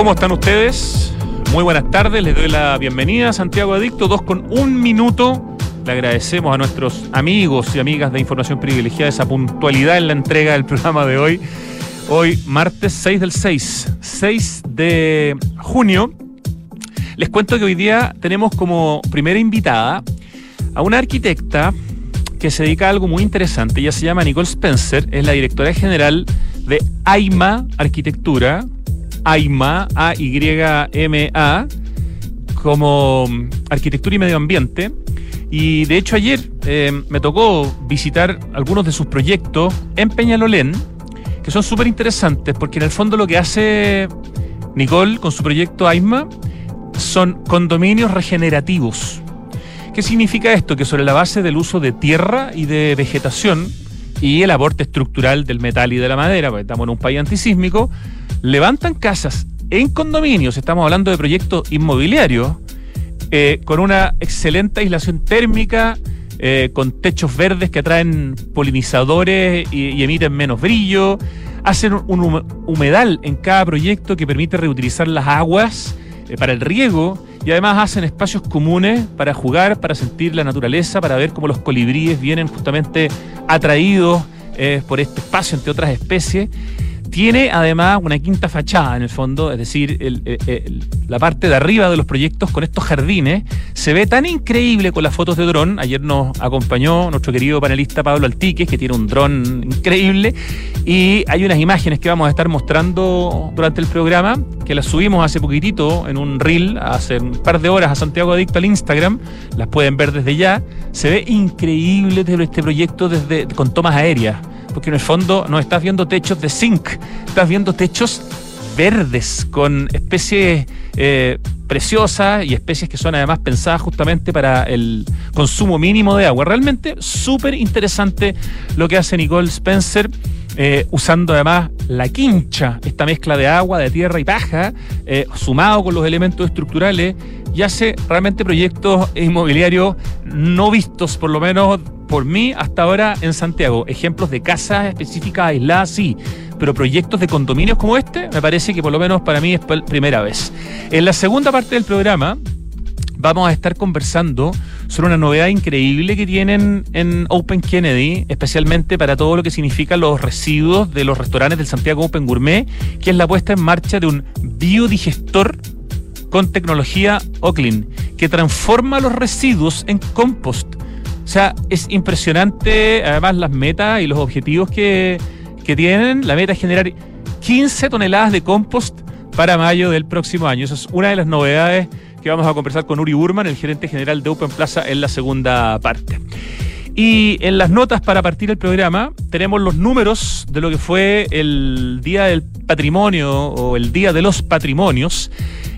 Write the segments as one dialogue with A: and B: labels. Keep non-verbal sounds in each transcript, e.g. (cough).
A: ¿Cómo están ustedes? Muy buenas tardes, les doy la bienvenida a Santiago Adicto, dos con un minuto. Le agradecemos a nuestros amigos y amigas de Información Privilegiada esa puntualidad en la entrega del programa de hoy. Hoy, martes 6 del 6, 6 de junio. Les cuento que hoy día tenemos como primera invitada a una arquitecta que se dedica a algo muy interesante. Ella se llama Nicole Spencer, es la directora general de AIMA Arquitectura, AIMA, A-Y-M-A, como arquitectura y medio ambiente. Y de hecho ayer eh, me tocó visitar algunos de sus proyectos en Peñalolén, que son súper interesantes, porque en el fondo lo que hace Nicole con su proyecto AIMA son condominios regenerativos. ¿Qué significa esto? Que sobre la base del uso de tierra y de vegetación y el aporte estructural del metal y de la madera, porque estamos en un país antisísmico, levantan casas en condominios, estamos hablando de proyectos inmobiliarios, eh, con una excelente aislación térmica, eh, con techos verdes que atraen polinizadores y, emiten menos brillo, hacen un humedal en cada proyecto que permite reutilizar las aguas eh, para el riego y además hacen espacios comunes para jugar, para sentir la naturaleza, para ver cómo los colibríes vienen justamente atraídos por este espacio, entre otras especies. Tiene además una quinta fachada en el fondo, es decir, la parte de arriba de los proyectos con estos jardines se ve tan increíble con las fotos de dron. Ayer nos acompañó nuestro querido panelista Pablo Altiques, que tiene un dron increíble, y hay unas imágenes que vamos a estar mostrando durante el programa, que las subimos hace poquitito en un reel, hace un par de horas a Santiago Adicto al Instagram, las pueden ver desde ya. Se ve increíble este proyecto desde, con tomas aéreas porque en el fondo no estás viendo techos de zinc, estás viendo techos verdes con especies eh, preciosas y especies que son además pensadas justamente para el consumo mínimo de agua. Realmente súper interesante lo que hace Nicole Spencer. Eh, usando además la quincha, esta mezcla de agua, de tierra y paja, eh, sumado con los elementos estructurales, y hace realmente proyectos inmobiliarios no vistos, por lo menos por mí hasta ahora en Santiago. Ejemplos de casas específicas aisladas, sí, pero proyectos de condominios como este, me parece que por lo menos para mí es primera vez. En la segunda parte del programa vamos a estar conversando sobre una novedad increíble que tienen en Open Kennedy, especialmente para todo lo que significa los residuos de los restaurantes del Santiago Open Gourmet, que es la puesta en marcha de un biodigestor con tecnología Oclean, que transforma los residuos en compost o sea, es impresionante además las metas y los objetivos que, tienen. La meta es generar 15 toneladas de compost para mayo del próximo año. Esa es una de las novedades que vamos a conversar con Uri Burman, el gerente general de Open Plaza, en la segunda parte. Y en las notas para partir el programa tenemos los números de lo que fue el Día del Patrimonio o el Día de los Patrimonios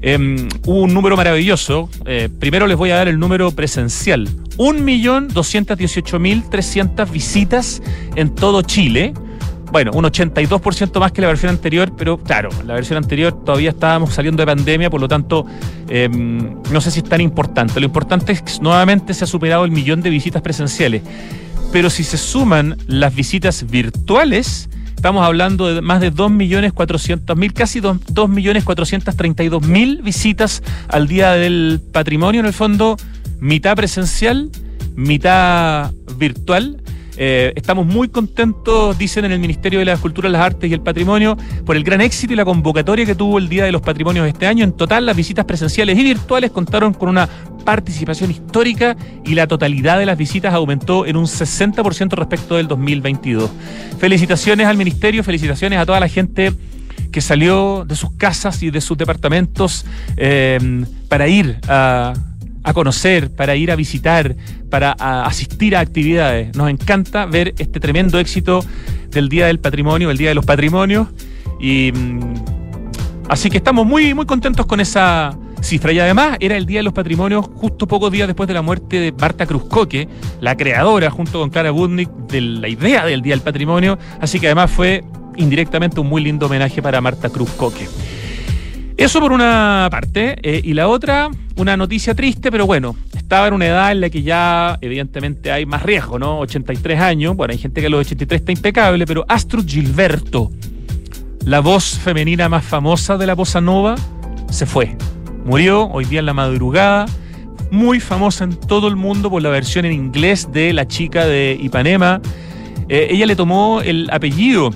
A: Em, hubo un número maravilloso. Eh, primero les voy a dar el número presencial. 1.218.300 visitas en todo Chile. Bueno, un 82% más que la versión anterior, pero claro, la versión anterior todavía estábamos saliendo de pandemia, por lo tanto, em, no sé si es tan importante. Lo importante es que nuevamente se ha superado el millón de visitas presenciales. Pero si se suman las visitas virtuales, Estamos hablando de más de 2.400.000, casi 2.432.000 visitas al Día del Patrimonio, en el fondo, mitad presencial, mitad virtual. Eh, estamos muy contentos, dicen en el Ministerio de la Cultura, las Artes y el Patrimonio, por el gran éxito y la convocatoria que tuvo el Día de los Patrimonios este año. En total, las visitas presenciales y virtuales contaron con una participación histórica y la totalidad de las visitas aumentó en un 60% respecto del 2022. Felicitaciones al Ministerio, felicitaciones a toda la gente que salió de sus casas y de sus departamentos eh, para ir a a conocer, para ir a visitar, para asistir a actividades. Nos encanta ver este tremendo éxito del Día del Patrimonio, el Día de los Patrimonios. Y mm, así que estamos muy, muy contentos con esa cifra. Y además era el Día de los Patrimonios justo pocos días después de la muerte de Marta Cruzcoque, la creadora junto con Clara Budnik de la idea del Día del Patrimonio. Así que además fue indirectamente un muy lindo homenaje para Marta Cruzcoque. Eso por una parte. Eh, y la otra, una noticia triste, pero bueno, estaba en una edad en la que ya evidentemente hay más riesgo, ¿no? 83 años. Bueno, hay gente que a los 83 está impecable, pero Astro Gilberto, la voz femenina más famosa de la bossa nova, se fue. Murió hoy día en la madrugada, muy famosa en todo el mundo por la versión en inglés de La chica de Ipanema. Eh, ella le tomó el apellido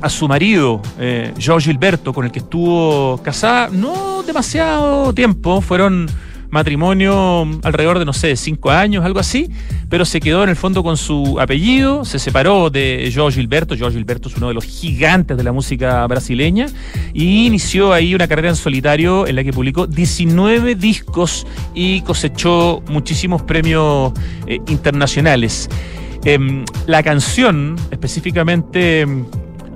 A: a su marido, eh, Gilberto, con el que estuvo casada no demasiado tiempo, fueron matrimonio alrededor de, no sé, cinco años, algo así, pero se quedó en el fondo con su apellido, se separó de João Gilberto, João Gilberto es uno de los gigantes de la música brasileña, y inició ahí una carrera en solitario en la que publicó 19 discos y cosechó muchísimos premios eh, internacionales. Em, la canción, específicamente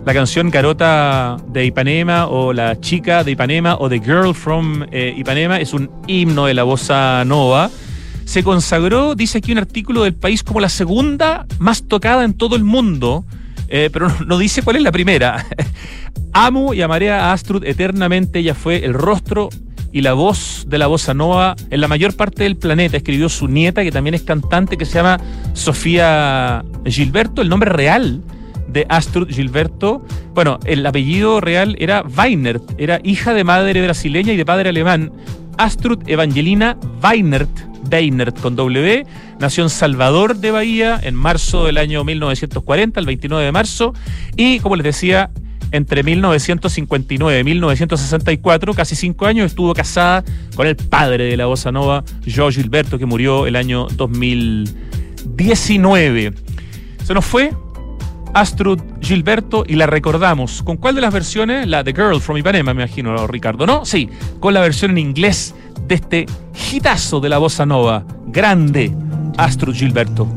A: la canción Carota de Ipanema o La chica de Ipanema o The Girl from eh, Ipanema es un himno de la bossa nova. Se consagró, dice aquí un artículo del país, como la segunda más tocada en todo el mundo, eh, pero no, dice cuál es la primera. (laughs) Amo y amaré a Astrud eternamente, ella fue el rostro y la voz de la bossa nova en la mayor parte del planeta. Escribió su nieta, que también es cantante, que se llama Sofía Gilberto, el nombre real de Astrud Gilberto. Bueno, el apellido real era Weinert, era hija de madre brasileña y de padre alemán. Astrud Evangelina Weinert, Weinert con W, nació en Salvador de Bahía en marzo del año 1940, el 29 de marzo, y como les decía, entre 1959 y 1964, casi cinco años, estuvo casada con el padre de la bossa nova, Joe Gilberto, que murió el año 2019. Se nos fue Astrud Gilberto y la recordamos. ¿Con cuál de las versiones? La de Girl from Ipanema, me imagino, Ricardo, ¿no? Sí, con la versión en inglés de este hitazo de la bossa nova, grande, Astrud Gilberto.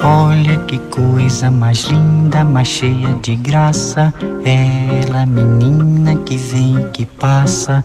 B: Olha que coisa mais linda, mais cheia de graça. Ela, menina que vem que passa,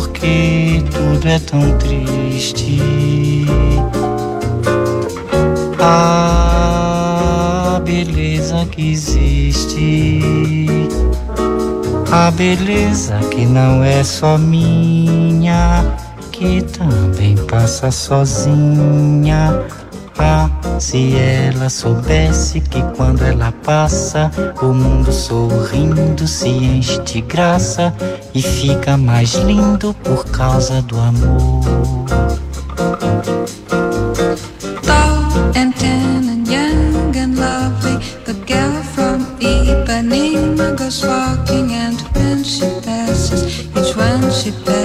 B: porque tudo é tão triste. A beleza que existe, a beleza que não é só minha, que também passa sozinha cá. Se ela soubesse que quando ela passa, o mundo sorrindo se enche de graça e fica mais lindo por causa do amor.
C: Tall and tan and young and lovely, the girl from Ipanema goes walking, and when she passes, each one she
A: passes.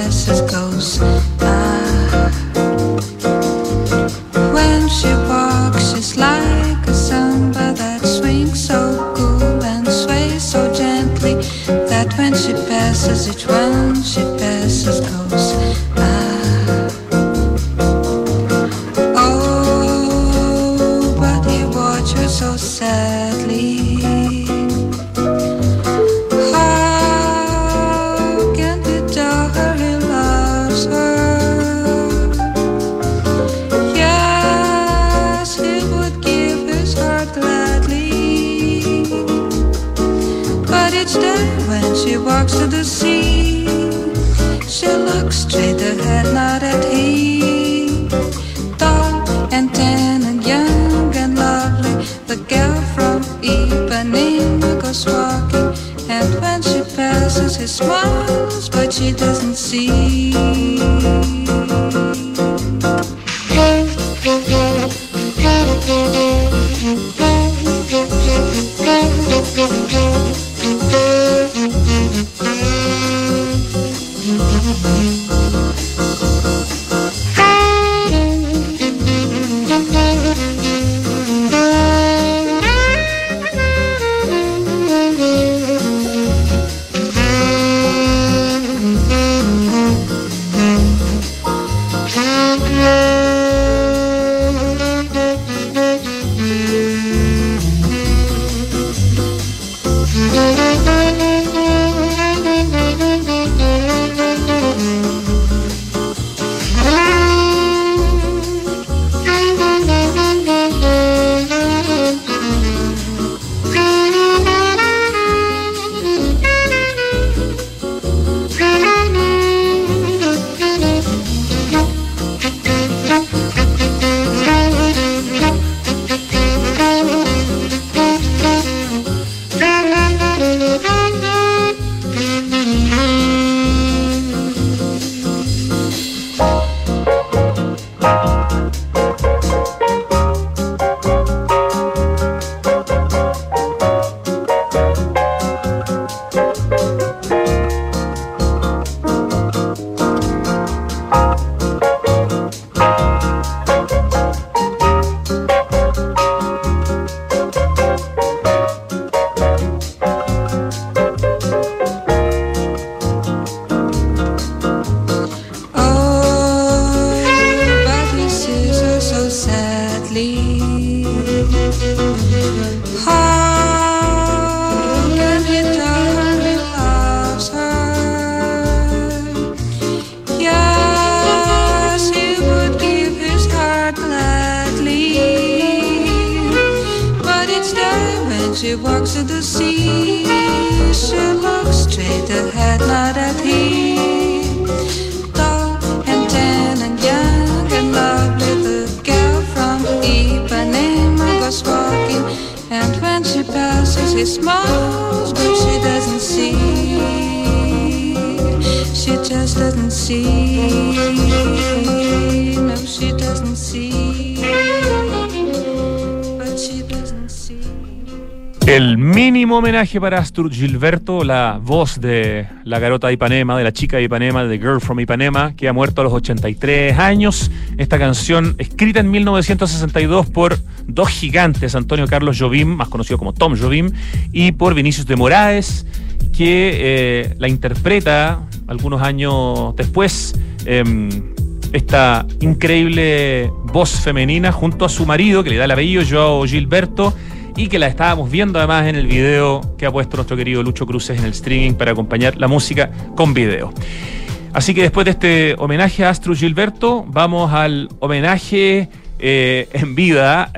A: Homenaje para Astur Gilberto, la voz de la garota de Ipanema, de la chica de Ipanema, de Girl from Ipanema, que ha muerto a los 83 años. Esta canción, escrita en 1962 por dos gigantes, Antonio Carlos Jobim, más conocido como Tom Jobim, y por Vinicius de Moraes, que eh, la interpreta algunos años después. Em, esta increíble voz femenina junto a su marido, que le da el apellido, Joao Gilberto, y que la estábamos viendo además en el video que ha puesto nuestro querido Lucho Cruces en el streaming para acompañar la música con video. Así que después de este homenaje a Astro Gilberto, vamos al homenaje eh, en vida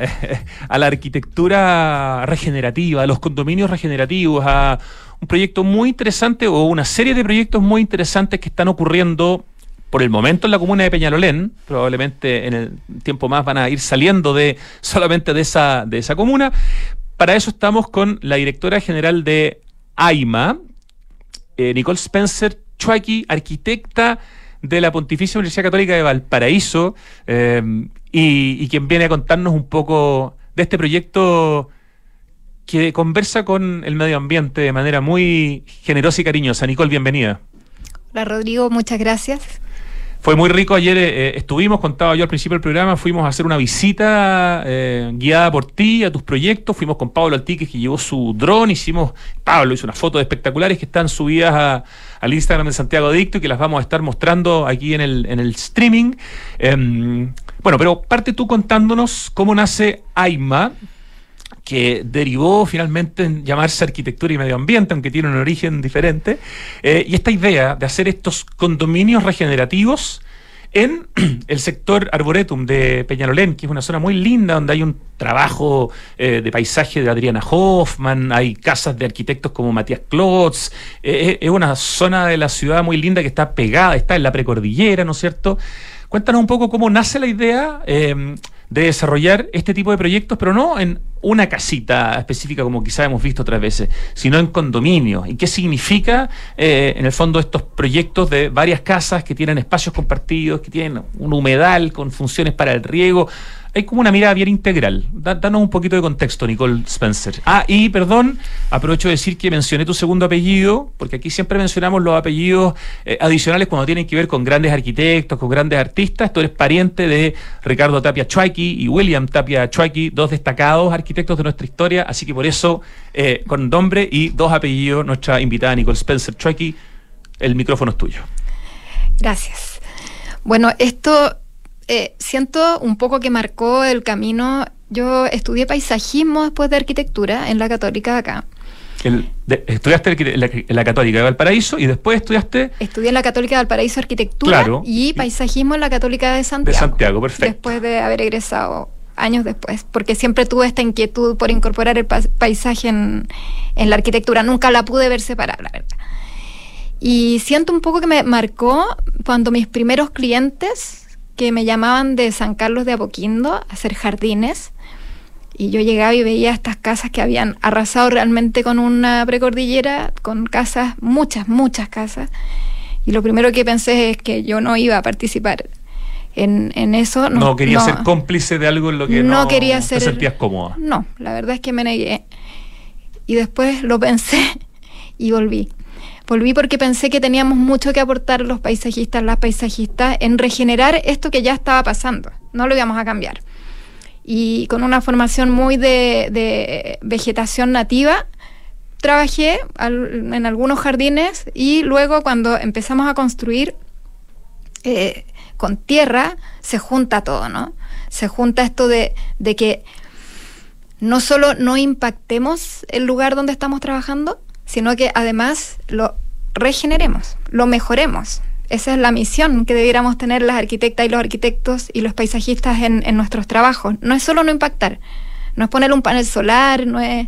A: a la arquitectura regenerativa, a los condominios regenerativos, a un proyecto muy interesante o una serie de proyectos muy interesantes que están ocurriendo por el momento en la comuna de Peñalolén, probablemente en el tiempo más van a ir saliendo de (laughs) solamente de esa, de esa comuna. Para eso estamos con la directora general de AIMA, eh, Nicole Spencer Chuaki, arquitecta de la Pontificia Universidad Católica de Valparaíso, eh, y, y quien viene a contarnos un poco de este proyecto que conversa con el medio ambiente de manera muy generosa y cariñosa. Nicole, bienvenida.
D: Hola Rodrigo, muchas gracias.
A: Fue muy rico ayer, eh, eh, estuvimos, contaba yo al principio del programa, fuimos a hacer una visita eh, guiada por ti a tus proyectos, fuimos con Pablo Altique que llevó su dron, hicimos, Pablo hizo unas fotos espectaculares que están subidas al Instagram de Santiago Adicto y que las vamos a estar mostrando aquí en el, en el streaming. Em, bueno, pero parte tú contándonos cómo nace AIMA, que derivó finalmente en llamarse arquitectura y medio ambiente, aunque tiene un origen diferente, eh, y esta idea de hacer estos condominios regenerativos en (clears throat) el sector arboretum de Peñalolén, que es una zona muy linda donde hay un trabajo eh, de paisaje de Adriana Hoffman, hay casas de arquitectos como Matías Klotz, eh, es una zona de la ciudad muy linda que está pegada, está en la precordillera, ¿no es cierto? Cuéntanos un poco cómo nace la idea de desarrollar este tipo de proyectos, pero no en una casita específica como quizá hemos visto otras veces, sino en condominios. ¿Y qué significa, eh, en el fondo, estos proyectos de varias casas que tienen espacios compartidos, que tienen un humedal con funciones para el riego? Hay como una mirada bien integral. danos un poquito de contexto, Nicole Spencer. Ah, y perdón, aprovecho de decir que mencioné tu segundo apellido, porque aquí siempre mencionamos los apellidos eh, adicionales cuando tienen que ver con grandes arquitectos, con grandes artistas. Tú eres pariente de Ricardo Tapia Chuaki y William Tapia Chuaki, dos destacados arquitectos de nuestra historia, así que por eso, eh, con nombre y dos apellidos, nuestra invitada Nicole Spencer Chuaki, el micrófono es tuyo.
D: Gracias. Bueno, esto eh, siento un poco que marcó el camino. Yo estudié paisajismo después de arquitectura en la Católica de acá.
A: estudiaste en la, Católica de Valparaíso y después estudiaste.
D: Estudié en la Católica de Valparaíso arquitectura y paisajismo en la Católica de Santiago.
A: De Santiago, perfecto.
D: Después de haber egresado años después, porque siempre tuve esta inquietud por incorporar el paisaje en, en la arquitectura. Nunca la pude ver separada, la verdad. Y siento un poco que me marcó cuando mis primeros clientes que me llamaban de San Carlos de Apoquindo a hacer jardines. Y yo llegaba y veía estas casas que habían arrasado realmente con una precordillera, con casas, muchas, muchas casas. Y lo primero que pensé es que yo no iba a participar en, en eso.
A: No, quería ser cómplice de algo en lo que no,
D: quería ser,
A: te sentías cómoda.
D: No, la verdad es que me negué. Y después lo pensé (laughs) y volví. Volví porque pensé que teníamos mucho que aportar los paisajistas, las paisajistas, en regenerar esto que ya estaba pasando. No lo íbamos a cambiar. Y con una formación muy de, vegetación nativa, trabajé en algunos jardines y luego cuando empezamos a construir eh, con tierra, se junta todo, ¿no? Se junta esto de, de que no solo no impactemos el lugar donde estamos trabajando, sino que además lo regeneremos, lo mejoremos. Esa es la misión que debiéramos tener las arquitectas y los arquitectos y los paisajistas en, en nuestros trabajos. No es solo no impactar, no es poner un panel solar, no es...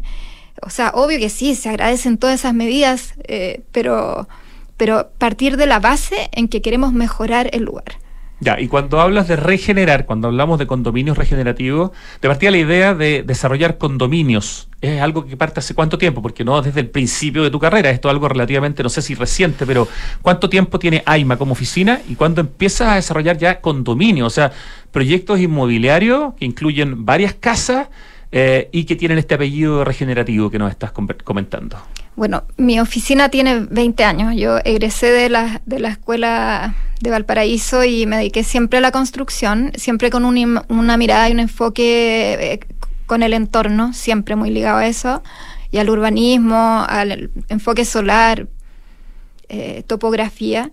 D: O sea, obvio que sí, se agradecen todas esas medidas, eh, pero, pero partir de la base en que queremos mejorar el lugar.
A: Ya, y cuando hablas de regenerar, cuando hablamos de condominios regenerativos, te partía la idea de desarrollar condominios. ¿Es algo que parte hace cuánto tiempo? Porque no desde el principio de tu carrera, esto es algo relativamente, no sé si reciente, pero ¿cuánto tiempo tiene AIMA como oficina y cuándo empiezas a desarrollar ya condominios? O sea, proyectos inmobiliarios que incluyen varias casas eh, y que tienen este apellido regenerativo que nos estás comentando.
D: Bueno, mi oficina tiene 20 años. Yo egresé de la, de la escuela de Valparaíso y me dediqué siempre a la construcción, siempre con un, una mirada y un enfoque eh, con el entorno, siempre muy ligado a eso, y al urbanismo, al enfoque solar, eh, topografía.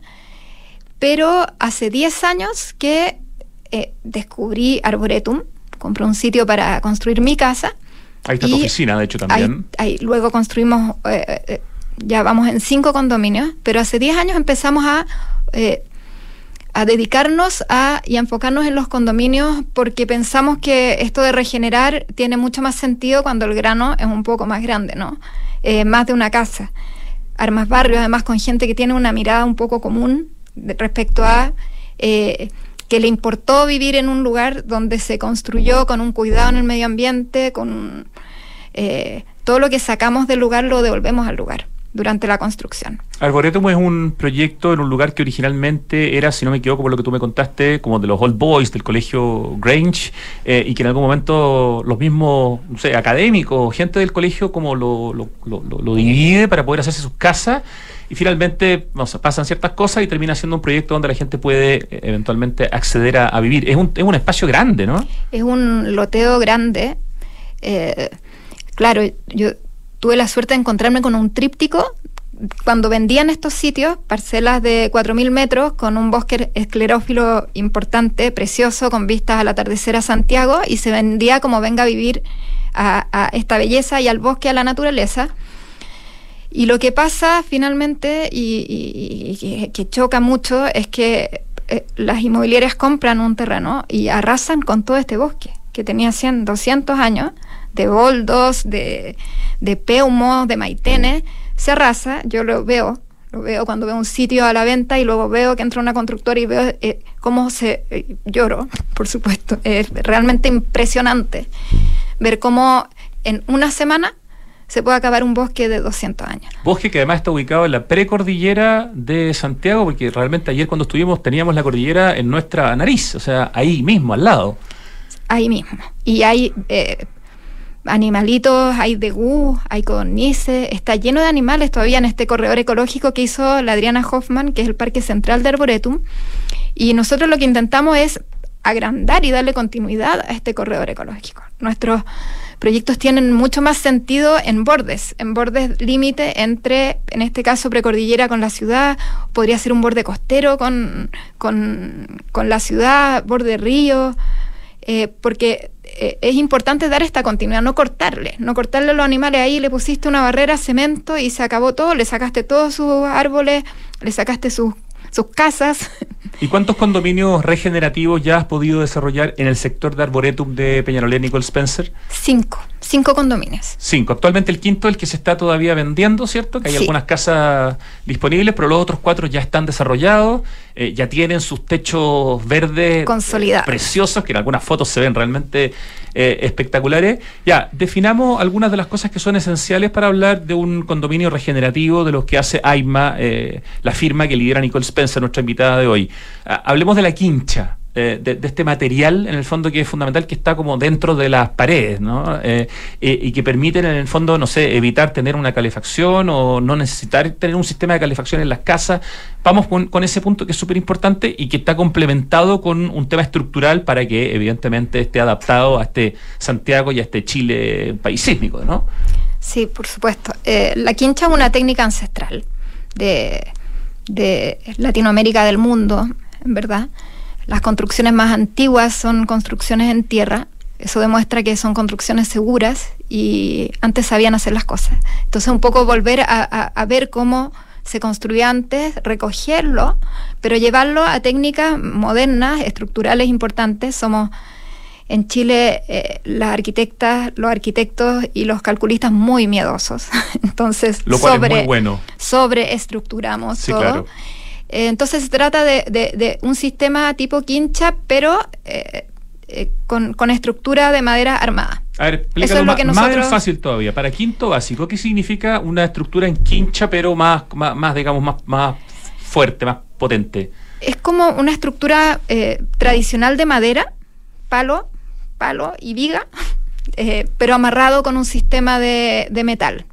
D: Pero hace 10 años que descubrí Arboretum, compré un sitio para construir mi casa
A: Ahí está tu oficina, de hecho, también.
D: Ahí, luego construimos, eh, eh, ya vamos en cinco condominios, pero hace 10 años empezamos a, eh, a dedicarnos a y a enfocarnos en los condominios porque pensamos que esto de regenerar tiene mucho más sentido cuando el grano es un poco más grande, ¿no? más de una casa. Armas barrios, además con gente que tiene una mirada un poco común respecto a que le importó vivir en un lugar donde se construyó con un cuidado en el medio ambiente, con eh, todo lo que sacamos del lugar lo devolvemos al lugar durante la construcción.
A: Arboretum es un proyecto en un lugar que originalmente era, si no me equivoco, por lo que tú me contaste, como de los Old Boys del colegio Grange, eh, y que en algún momento los mismos no sé, académicos, gente del colegio, como lo, lo, lo, lo divide para poder hacerse sus casas y finalmente pasan ciertas cosas y termina siendo un proyecto donde la gente puede eh, eventualmente acceder a, vivir. Es un, es un espacio grande, ¿no?
D: Es un loteo grande. Eh, claro, yo tuve la suerte de encontrarme con un tríptico cuando vendían estos sitios, parcelas de 4.000 metros con un bosque esclerófilo importante, precioso, con vistas al atardecer a Santiago, y se vendía como venga a vivir a, a esta belleza y al bosque, a la naturaleza. Y lo que pasa finalmente, y, que choca mucho, es que eh, las inmobiliarias compran un terreno y arrasan con todo este bosque, que tenía 100, 200 años, de boldos, de, de peumos, de maitenes, se arrasa, yo lo veo, lo veo cuando veo un sitio a la venta y luego veo que entra una constructora y veo eh, cómo se... Eh, lloro, por supuesto, es realmente impresionante ver cómo en una semana se puede acabar un bosque de 200 años.
A: Bosque que además está ubicado en la precordillera de Santiago, porque realmente ayer cuando estuvimos teníamos la cordillera en nuestra nariz, o sea, ahí mismo, al lado.
D: Ahí mismo. Y hay eh, animalitos, hay degú, hay codornices, está lleno de animales todavía en este corredor ecológico que hizo la Adriana Hoffman, que es el Parque Central de Arboretum. Y nosotros lo que intentamos es agrandar y darle continuidad a este corredor ecológico. Nuestros proyectos tienen mucho más sentido en bordes, en bordes límite entre, en este caso, precordillera con la ciudad, podría ser un borde costero con, con, la ciudad, borde río, eh, porque eh, es importante dar esta continuidad, no cortarle, no cortarle a los animales ahí, le pusiste una barrera, cemento y se acabó todo, le sacaste todos sus árboles, le sacaste sus sus casas. (laughs)
A: ¿Y cuántos condominios regenerativos ya has podido desarrollar en el sector de Arboretum de Peñarolén Nicole Spencer?
D: Cinco, cinco condominios.
A: Cinco. Actualmente el quinto es el que se está todavía vendiendo, ¿cierto? Que hay algunas casas disponibles, pero los otros cuatro ya están desarrollados, eh, ya tienen sus techos verdes
D: consolidados.
A: preciosos, que en algunas fotos se ven realmente eh, espectaculares. Ya, definamos algunas de las cosas que son esenciales para hablar de un condominio regenerativo de los que hace AIMA, eh, la firma que lidera Nicole Spencer, nuestra invitada de hoy. Ah, hablemos de la quincha. Eh, de, este material, en el fondo, que es fundamental, que está como dentro de las paredes, ¿no? Eh, y que permiten, en el fondo, no sé, evitar tener una calefacción o no necesitar tener un sistema de calefacción en las casas. Vamos con, ese punto que es súper importante y que está complementado con un tema estructural para que, evidentemente, esté adaptado a este Santiago y a este Chile país sísmico, ¿no?
D: Sí, por supuesto. Eh, la quincha es una técnica ancestral de, de Latinoamérica del mundo, en verdad las construcciones más antiguas son construcciones en tierra Eso demuestra que son construcciones seguras y antes sabían hacer las cosas. Entonces un poco volver a, a- a ver cómo se construía antes, recogerlo, pero llevarlo a técnicas modernas, estructurales importantes. Somos en Chile eh, las arquitectas, los arquitectos y los calculistas muy miedosos. (laughs) Entonces,
A: Lo cual
D: sobre,
A: es muy bueno.
D: sobreestructuramos
A: Sí,
D: todo.
A: claro.
D: Eh, entonces se trata de, de- de un sistema tipo quincha, pero eh, eh, con, con estructura de madera armada.
A: A ver,
D: Eso
A: explícalo
D: es lo
A: más,
D: que
A: más
D: nosotros-
A: fácil todavía. Para quinto básico, ¿qué significa una estructura en quincha, pero más, más, más, digamos, más, más fuerte, más potente?
D: Es como una estructura eh, tradicional de madera, palo, palo y viga, (laughs) eh, pero amarrado con un sistema de, de metal.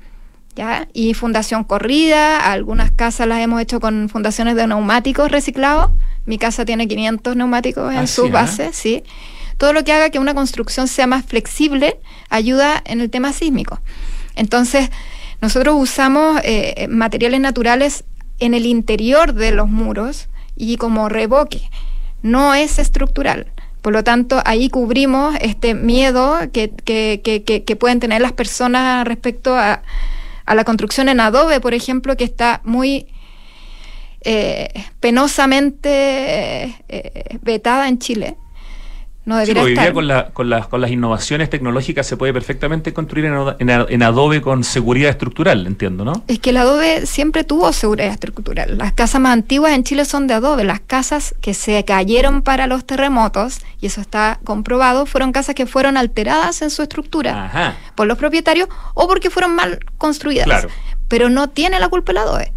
D: ¿Ya? Y fundación corrida, algunas casas las hemos hecho con fundaciones de neumáticos reciclados. Mi casa tiene 500 neumáticos en
A: Ah,
D: su
A: sí, ¿ah?
D: base, sí. Todo lo que haga que una construcción sea más flexible ayuda en el tema sísmico. Entonces, nosotros usamos eh, materiales naturales en el interior de los muros y como revoque. No es estructural. Por lo tanto, ahí cubrimos este miedo que- que- que pueden tener las personas respecto a, a la construcción en adobe, por ejemplo, que está muy eh, penosamente eh, vetada en Chile. No
A: Sí,
D: debería
A: porque hoy día con, la- con, las- con las innovaciones tecnológicas se puede perfectamente construir en, en en Adobe con seguridad estructural, entiendo, ¿no?
D: Es que el adobe siempre tuvo seguridad estructural. Las casas más antiguas en Chile son de adobe. Las casas que se cayeron para los terremotos, y eso está comprobado, fueron casas que fueron alteradas en su estructura
A: Ajá.
D: por los propietarios o porque fueron mal construidas.
A: Claro.
D: Pero no tiene la culpa el adobe.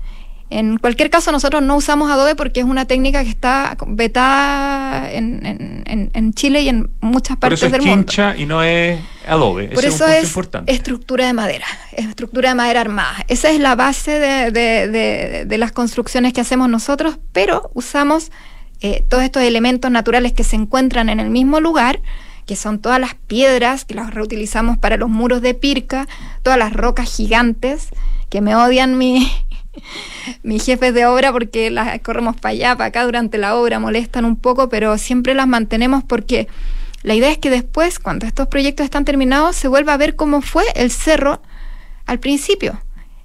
D: En cualquier caso, nosotros no usamos adobe porque es una técnica que está vetada en, en- en- Chile y en muchas
A: Por
D: partes
A: eso es
D: del mundo.
A: y no es Adobe.
D: Por
A: Ese
D: eso
A: es importante.
D: estructura de madera, es estructura de madera armada. Esa es la base de, de- de- de las construcciones que hacemos nosotros, pero usamos eh, todos estos elementos naturales que se encuentran en el mismo lugar, que son todas las piedras que las reutilizamos para los muros de Pirca, todas las rocas gigantes que me odian mi, (laughs) mis jefes de obra porque las corremos para allá, para acá durante la obra, molestan un poco, pero siempre las mantenemos porque la idea es que después, cuando estos proyectos están terminados, se vuelva a ver cómo fue el cerro al principio.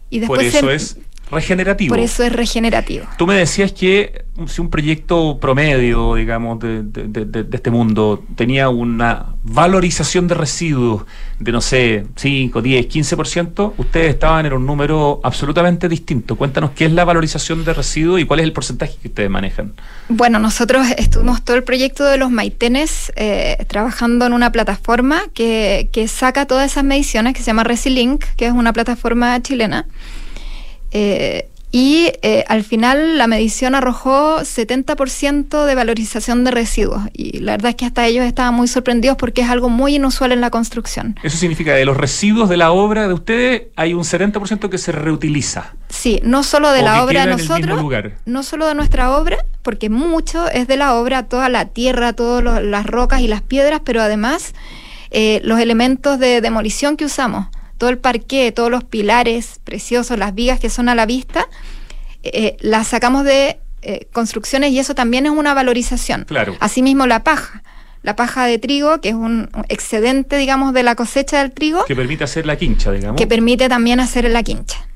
D: Y
A: Por
D: después
A: eso
D: se-
A: es regenerativo.
D: por eso es regenerativo.
A: Tú me decías que si un proyecto promedio, digamos, de, de- de- de- de este mundo tenía una valorización de residuos de, no sé, 5, 10, 15%, ustedes estaban en un número absolutamente distinto. Cuéntanos qué es la valorización de residuos y cuál es el porcentaje que ustedes manejan.
D: Bueno, nosotros estuvimos todo el proyecto de los maitenes eh, trabajando en una plataforma que, que saca todas esas mediciones que se llama Resilink, que es una plataforma chilena. Eh, y eh, al final la medición arrojó 70% de valorización de residuos. Y la verdad es que hasta ellos estaban muy sorprendidos porque es algo muy inusual en la construcción.
A: Eso significa que de los residuos de la obra de ustedes hay un 70% que se reutiliza.
D: Sí, no solo de
A: O
D: la obra de nosotros, no solo de nuestra obra, porque mucho es de la obra, toda la tierra, todas las rocas y las piedras, pero además eh, los elementos de demolición que usamos, todo el parqué, todos los pilares preciosos, las vigas que son a la vista, eh, las sacamos de eh, construcciones y eso también es una valorización.
A: Claro.
D: Asimismo la paja. La paja de trigo, que es un un excedente, digamos, de la cosecha del trigo,
A: Que permite hacer la quincha, digamos.
D: que permite también hacer la quincha.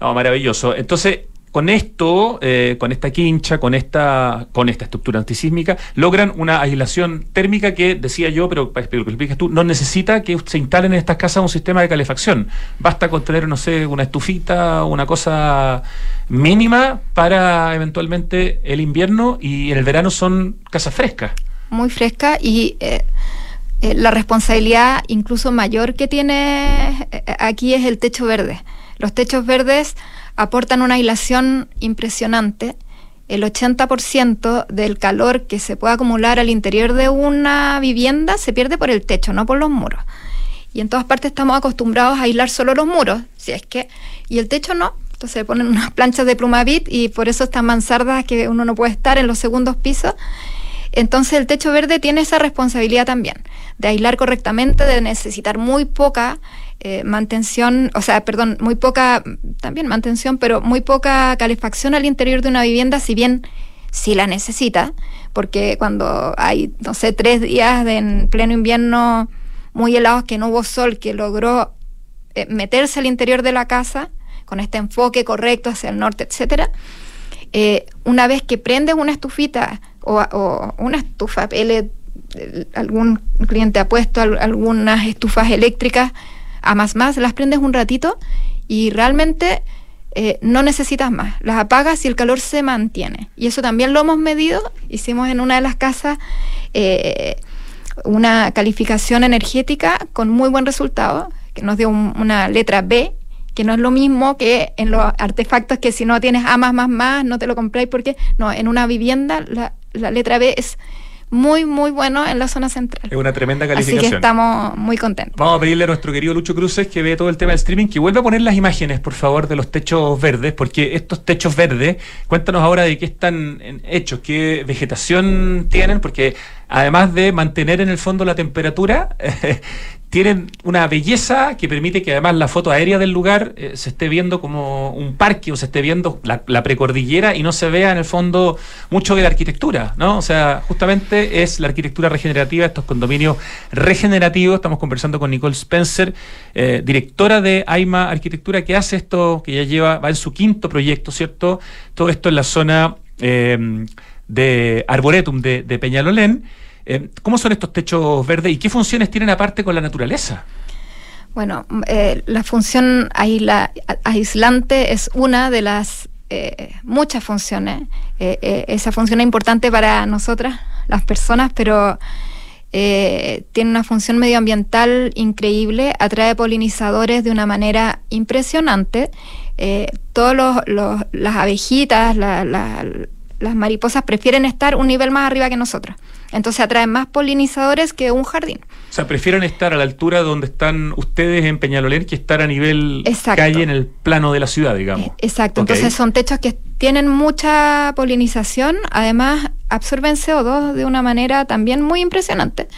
A: No, maravilloso. Entonces, con esto, eh, con esta quincha, con esta, con esta estructura antisísmica, logran una aislación térmica que, decía yo, pero para que lo expliques tú, no necesita que se instalen en estas casas un sistema de calefacción. Basta con tener, no sé, una estufita, una cosa mínima para eventualmente el invierno y en el verano son casas frescas.
D: muy fresca y eh, eh, la responsabilidad incluso mayor que tiene aquí es el techo verde. Los techos verdes aportan una aislación impresionante. El 80% del calor que se puede acumular al interior de una vivienda se pierde por el techo, no por los muros. Y en todas partes estamos acostumbrados a aislar solo los muros, si es que, y el techo no. Entonces se ponen unas planchas de plumavit y por eso estas mansardas que uno no puede estar en los segundos pisos. Entonces el techo verde tiene esa responsabilidad también, de aislar correctamente, de necesitar muy poca eh, mantención, o sea, perdón, muy poca, también mantención, pero muy poca calefacción al interior de una vivienda, si bien sí la necesita, porque cuando hay, no sé, tres días de en pleno invierno muy helados, que no hubo sol, que logró eh, meterse al interior de la casa con este enfoque correcto hacia el norte, etcétera. Eh, una vez que prendes una estufita o, o una estufa pellet, algún cliente ha puesto al- algunas estufas eléctricas a más más, las prendes un ratito y realmente eh, no necesitas más. Las apagas y el calor se mantiene. Y eso también lo hemos medido. Hicimos en una de las casas eh, una calificación energética con muy buen resultado, que nos dio un- una letra B, que no es lo mismo que en los artefactos que si no tienes A más más más, no te lo compráis porque no, en una vivienda la, la letra B es muy, muy bueno en la zona central.
A: Es una tremenda
D: Así que
A: calificación.
D: estamos muy contentos.
A: Vamos a pedirle a nuestro querido Lucho Cruces que ve todo el tema del streaming que vuelva a poner las imágenes, por favor, de los techos verdes, porque estos techos verdes, cuéntanos ahora de qué están hechos, qué vegetación tienen, porque además de mantener en el fondo la temperatura, (laughs) tienen una belleza que permite que además la foto aérea del lugar eh, se esté viendo como un parque o se esté viendo la, precordillera y no se vea en el fondo mucho de la arquitectura, ¿no? O sea, justamente es la arquitectura regenerativa, estos condominios regenerativos. Estamos conversando con Nicole Spencer, eh, directora de AIMA Arquitectura, que hace esto, que ya lleva, va en su quinto proyecto, ¿cierto? Todo esto en la zona eh, de Arboretum de Peñalolén. Eh, ¿Cómo son estos techos verdes y qué funciones tienen aparte con la naturaleza?
D: Bueno, mm, eh, la función aislante es una de las eh, muchas funciones. Esa función es importante para nosotras, las personas, pero eh, tiene una función medioambiental increíble, atrae polinizadores de una manera impresionante. Eh, todos los, las abejitas, la- la- las mariposas prefieren estar un nivel más arriba que nosotros. Entonces atraen más polinizadores que un jardín.
A: O sea, prefieren estar a la altura donde están ustedes en Peñalolén que estar a nivel
D: Exacto.
A: calle en el plano de la ciudad, digamos.
D: Eh, Exacto, entonces son techos que tienen mucha polinización, además absorben CO2 de una manera también muy impresionante.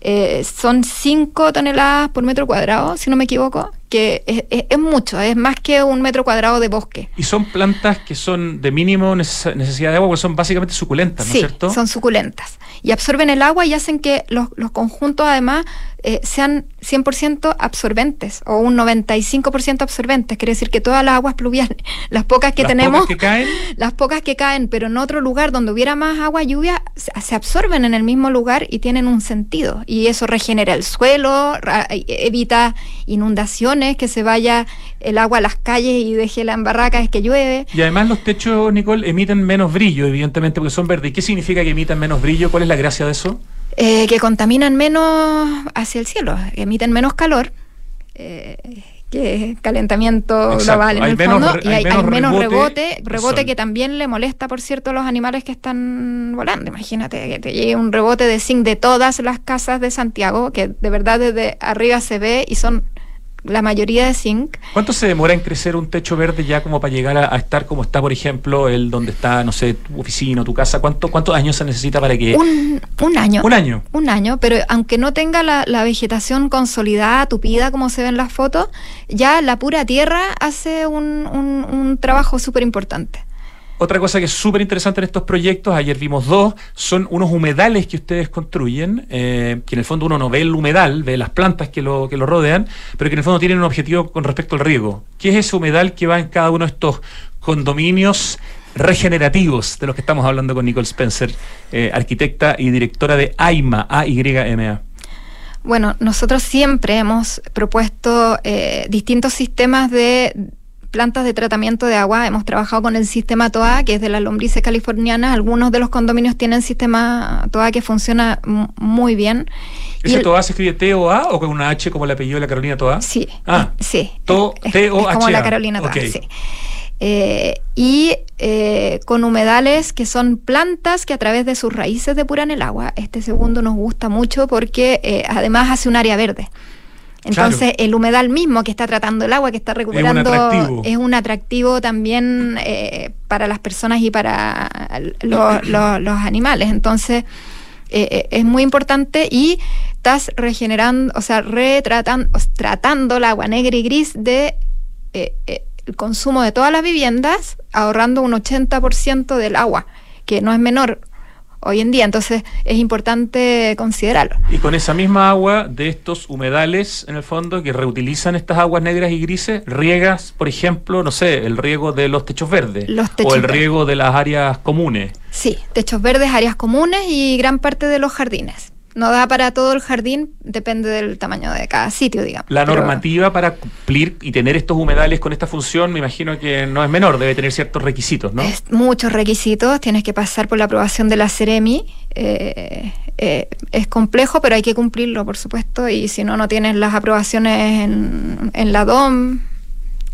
D: Eh, son 5 toneladas por metro cuadrado, si no me equivoco, que es, es- es mucho, es más que un metro cuadrado de bosque.
A: Y son plantas que son de mínimo neces- necesidad de agua, porque son básicamente suculentas, ¿no
D: Sí,
A: es cierto?
D: son suculentas. Y absorben el agua y hacen que los, los conjuntos además eh, sean 100% absorbentes o un 95% absorbentes. Quiere decir que todas las aguas pluviales, (laughs) las pocas que
A: Las
D: tenemos,
A: pocas que caen, (laughs)
D: las pocas que caen, pero en otro lugar donde hubiera más agua lluvia, se, absorben en el mismo lugar y tienen un sentido. Y eso regenera el suelo, eh, evita inundaciones, que se vaya el agua a las calles y deje la embarraca es que llueve.
A: y además los techos, Nicole, emiten menos brillo, evidentemente, porque son verdes. ¿Y qué significa que emitan menos brillo? ¿Cuál es la gracia de eso?
D: Eh, que contaminan menos hacia el cielo, que emiten menos calor, eh, que calentamiento
A: Exacto,
D: global en
A: hay
D: el
A: menos
D: fondo, y
A: hay
D: hay,
A: menos rebote
D: rebote, que también le molesta, por cierto, a los animales que están volando. Imagínate que te llegue un rebote de zinc de todas las casas de Santiago, que de verdad desde arriba se ve y son la mayoría de zinc.
A: ¿Cuánto se demora en crecer un techo verde ya como para llegar a, a estar como está, por ejemplo, el donde está, no sé, tu oficina o tu casa? ¿Cuánto, ¿Cuántos años se necesita para que...
D: Un, un año.
A: Un año.
D: Un año, pero aunque no tenga la, la vegetación consolidada, tupida, como se ve en las fotos, ya la pura tierra hace un, un- un trabajo súper importante.
A: Otra cosa que es súper interesante en estos proyectos, ayer vimos dos, son unos humedales que ustedes construyen, eh, que en el fondo uno no ve el humedal, ve las plantas que lo, que lo rodean, pero que en el fondo tienen un objetivo con respecto al riego. ¿Qué es ese humedal que va en cada uno de estos condominios regenerativos de los que estamos hablando con Nicole Spencer, eh, arquitecta y directora de AIMA, A-Y-M-A?
D: Bueno, nosotros siempre hemos propuesto eh, distintos sistemas de plantas de tratamiento de agua. Hemos trabajado con el sistema TOA, que es de las lombrices californianas. Algunos de los condominios tienen sistema TOA que funciona muy bien.
A: ¿Ese TOA se escribe T-O-A o con una H como el apellido de la Carolina TOA?
D: Sí,
A: Ah,
D: es- sí.
A: To-
D: es,
A: T-O-H-A.
D: es como la Carolina Toa, sí. Eh, y eh, con humedales que son plantas que a través de sus raíces depuran el agua. Este segundo nos gusta mucho porque eh, además hace un área verde. Entonces el humedal mismo que está tratando el agua, que está recuperando,
A: atractivo.
D: es un atractivo también eh, para las personas y para lo- (clears throat) lo- los animales. Entonces eh, eh, es muy importante y estás regenerando, o sea, retratando, tratando el agua negra y gris de eh, eh, el consumo de todas las viviendas, ahorrando un 80% del agua, que no es menor. Hoy en día. Entonces es importante considerarlo.
A: Y con esa misma agua de estos humedales, en el fondo, que reutilizan estas aguas negras y grises, riegas, por ejemplo, no sé, el riego de los techos verdes
D: Los techos
A: o el riego de las áreas comunes.
D: Sí, techos verdes, áreas comunes y gran parte de los jardines. No da para todo el jardín, depende del tamaño de cada sitio, digamos.
A: La
D: Pero
A: normativa para cumplir y tener estos humedales con esta función, me imagino que no es menor, debe tener ciertos requisitos, ¿no?
D: Es muchos requisitos, tienes que pasar por la aprobación de la Ceremi. eh, eh, es complejo, pero hay que cumplirlo, por supuesto, y si no, no tienes las aprobaciones en, en la DOM.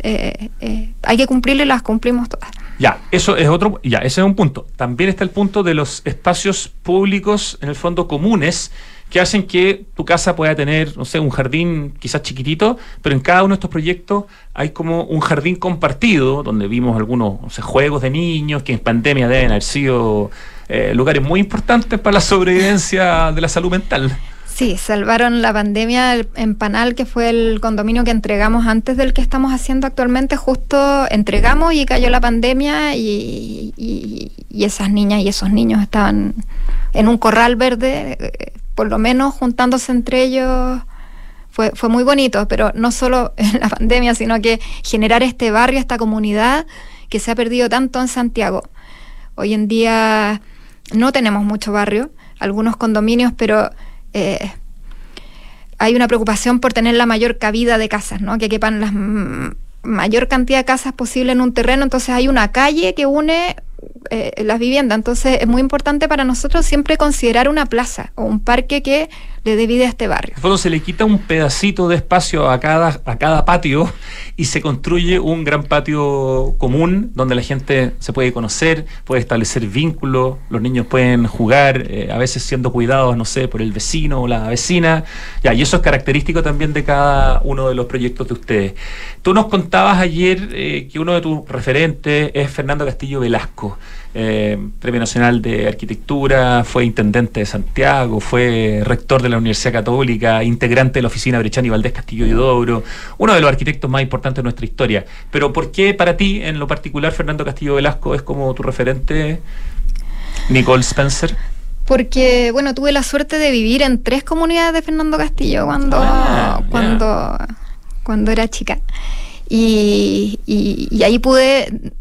D: eh, eh, hay que cumplirlo y las cumplimos todas.
A: Ya, eso es otro, ya, ese es un punto. También está el punto de los espacios públicos, en el fondo comunes, que hacen que tu casa pueda tener, no sé, un jardín quizás chiquitito, pero en cada uno de estos proyectos hay como un jardín compartido, donde vimos algunos juegos de niños que en pandemia deben haber sido eh, lugares muy importantes para la sobrevivencia de la salud mental.
D: Sí, salvaron la pandemia en Panal, que fue el condominio que entregamos antes del que estamos haciendo actualmente. Justo entregamos y cayó la pandemia y, y- y esas niñas y esos niños estaban en un corral verde, eh, por lo menos juntándose entre ellos. Fue, fue muy bonito, pero no solo (laughs) en la pandemia, sino que generar este barrio, esta comunidad que se ha perdido tanto en Santiago. Hoy en día no tenemos mucho barrio, algunos condominios, pero eh, hay una preocupación por tener la mayor cabida de casas, ¿no? Que quepan la mayor cantidad de casas posible en un terreno. Entonces hay una calle que une eh, las viviendas. Entonces es muy importante para nosotros siempre considerar una plaza o un parque que le dé a este barrio.
A: Se le quita un pedacito de espacio a cada, a cada patio y se construye un gran patio común donde la gente se puede conocer, puede establecer vínculos, los niños pueden jugar, eh, a veces siendo cuidados, no sé, por el vecino o la vecina. Ya, y eso es característico también de cada uno de los proyectos de ustedes. Tú nos contabas ayer eh, que uno de tus referentes es Fernando Castillo Velasco. Eh, Premio Nacional de Arquitectura, fue intendente de Santiago, fue rector de la Universidad Católica, integrante de la oficina Brechani Valdés Castillo y Dobro, uno de los arquitectos más importantes de nuestra historia. Pero ¿por qué para ti, en lo particular, Fernando Castillo Velasco es como tu referente, Nicole Spencer?
D: Porque, bueno, tuve la suerte de vivir en tres comunidades de Fernando Castillo cuando,
A: Ah,
D: cuando, cuando era chica. Y, y- y ahí pude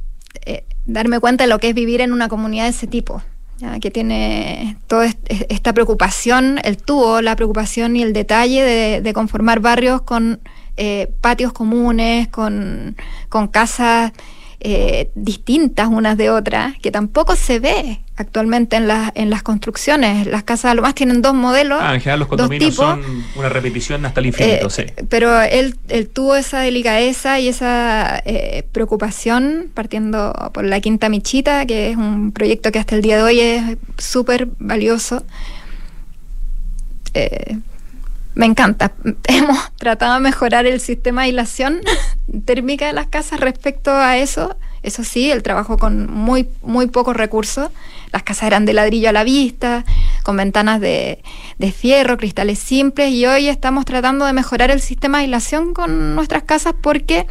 D: darme cuenta de lo que es vivir en una comunidad de ese tipo. ya, que tiene toda est- esta preocupación, él tuvo la preocupación y el detalle de, de conformar barrios con eh, patios comunes, con, con casas eh, distintas unas de otras, que tampoco se ve actualmente en, las en las construcciones. Las casas a lo más tienen dos modelos.
A: Ah, en general los
D: dos
A: condominios
D: tipos.
A: son una repetición hasta el infinito,
D: Eh,
A: sí.
D: Pero él, él tuvo esa delicadeza y esa eh, preocupación partiendo por la Quinta Michita, que es un proyecto que hasta el día de hoy es súper valioso. Eh, me encanta. (laughs) Hemos tratado de mejorar el sistema de aislación térmica de las casas respecto a eso. Eso sí, el trabajo con muy, muy pocos recursos. Las casas eran de ladrillo a la vista, con ventanas de, de fierro, cristales simples, y hoy estamos tratando de mejorar el sistema de aislación con nuestras casas porque,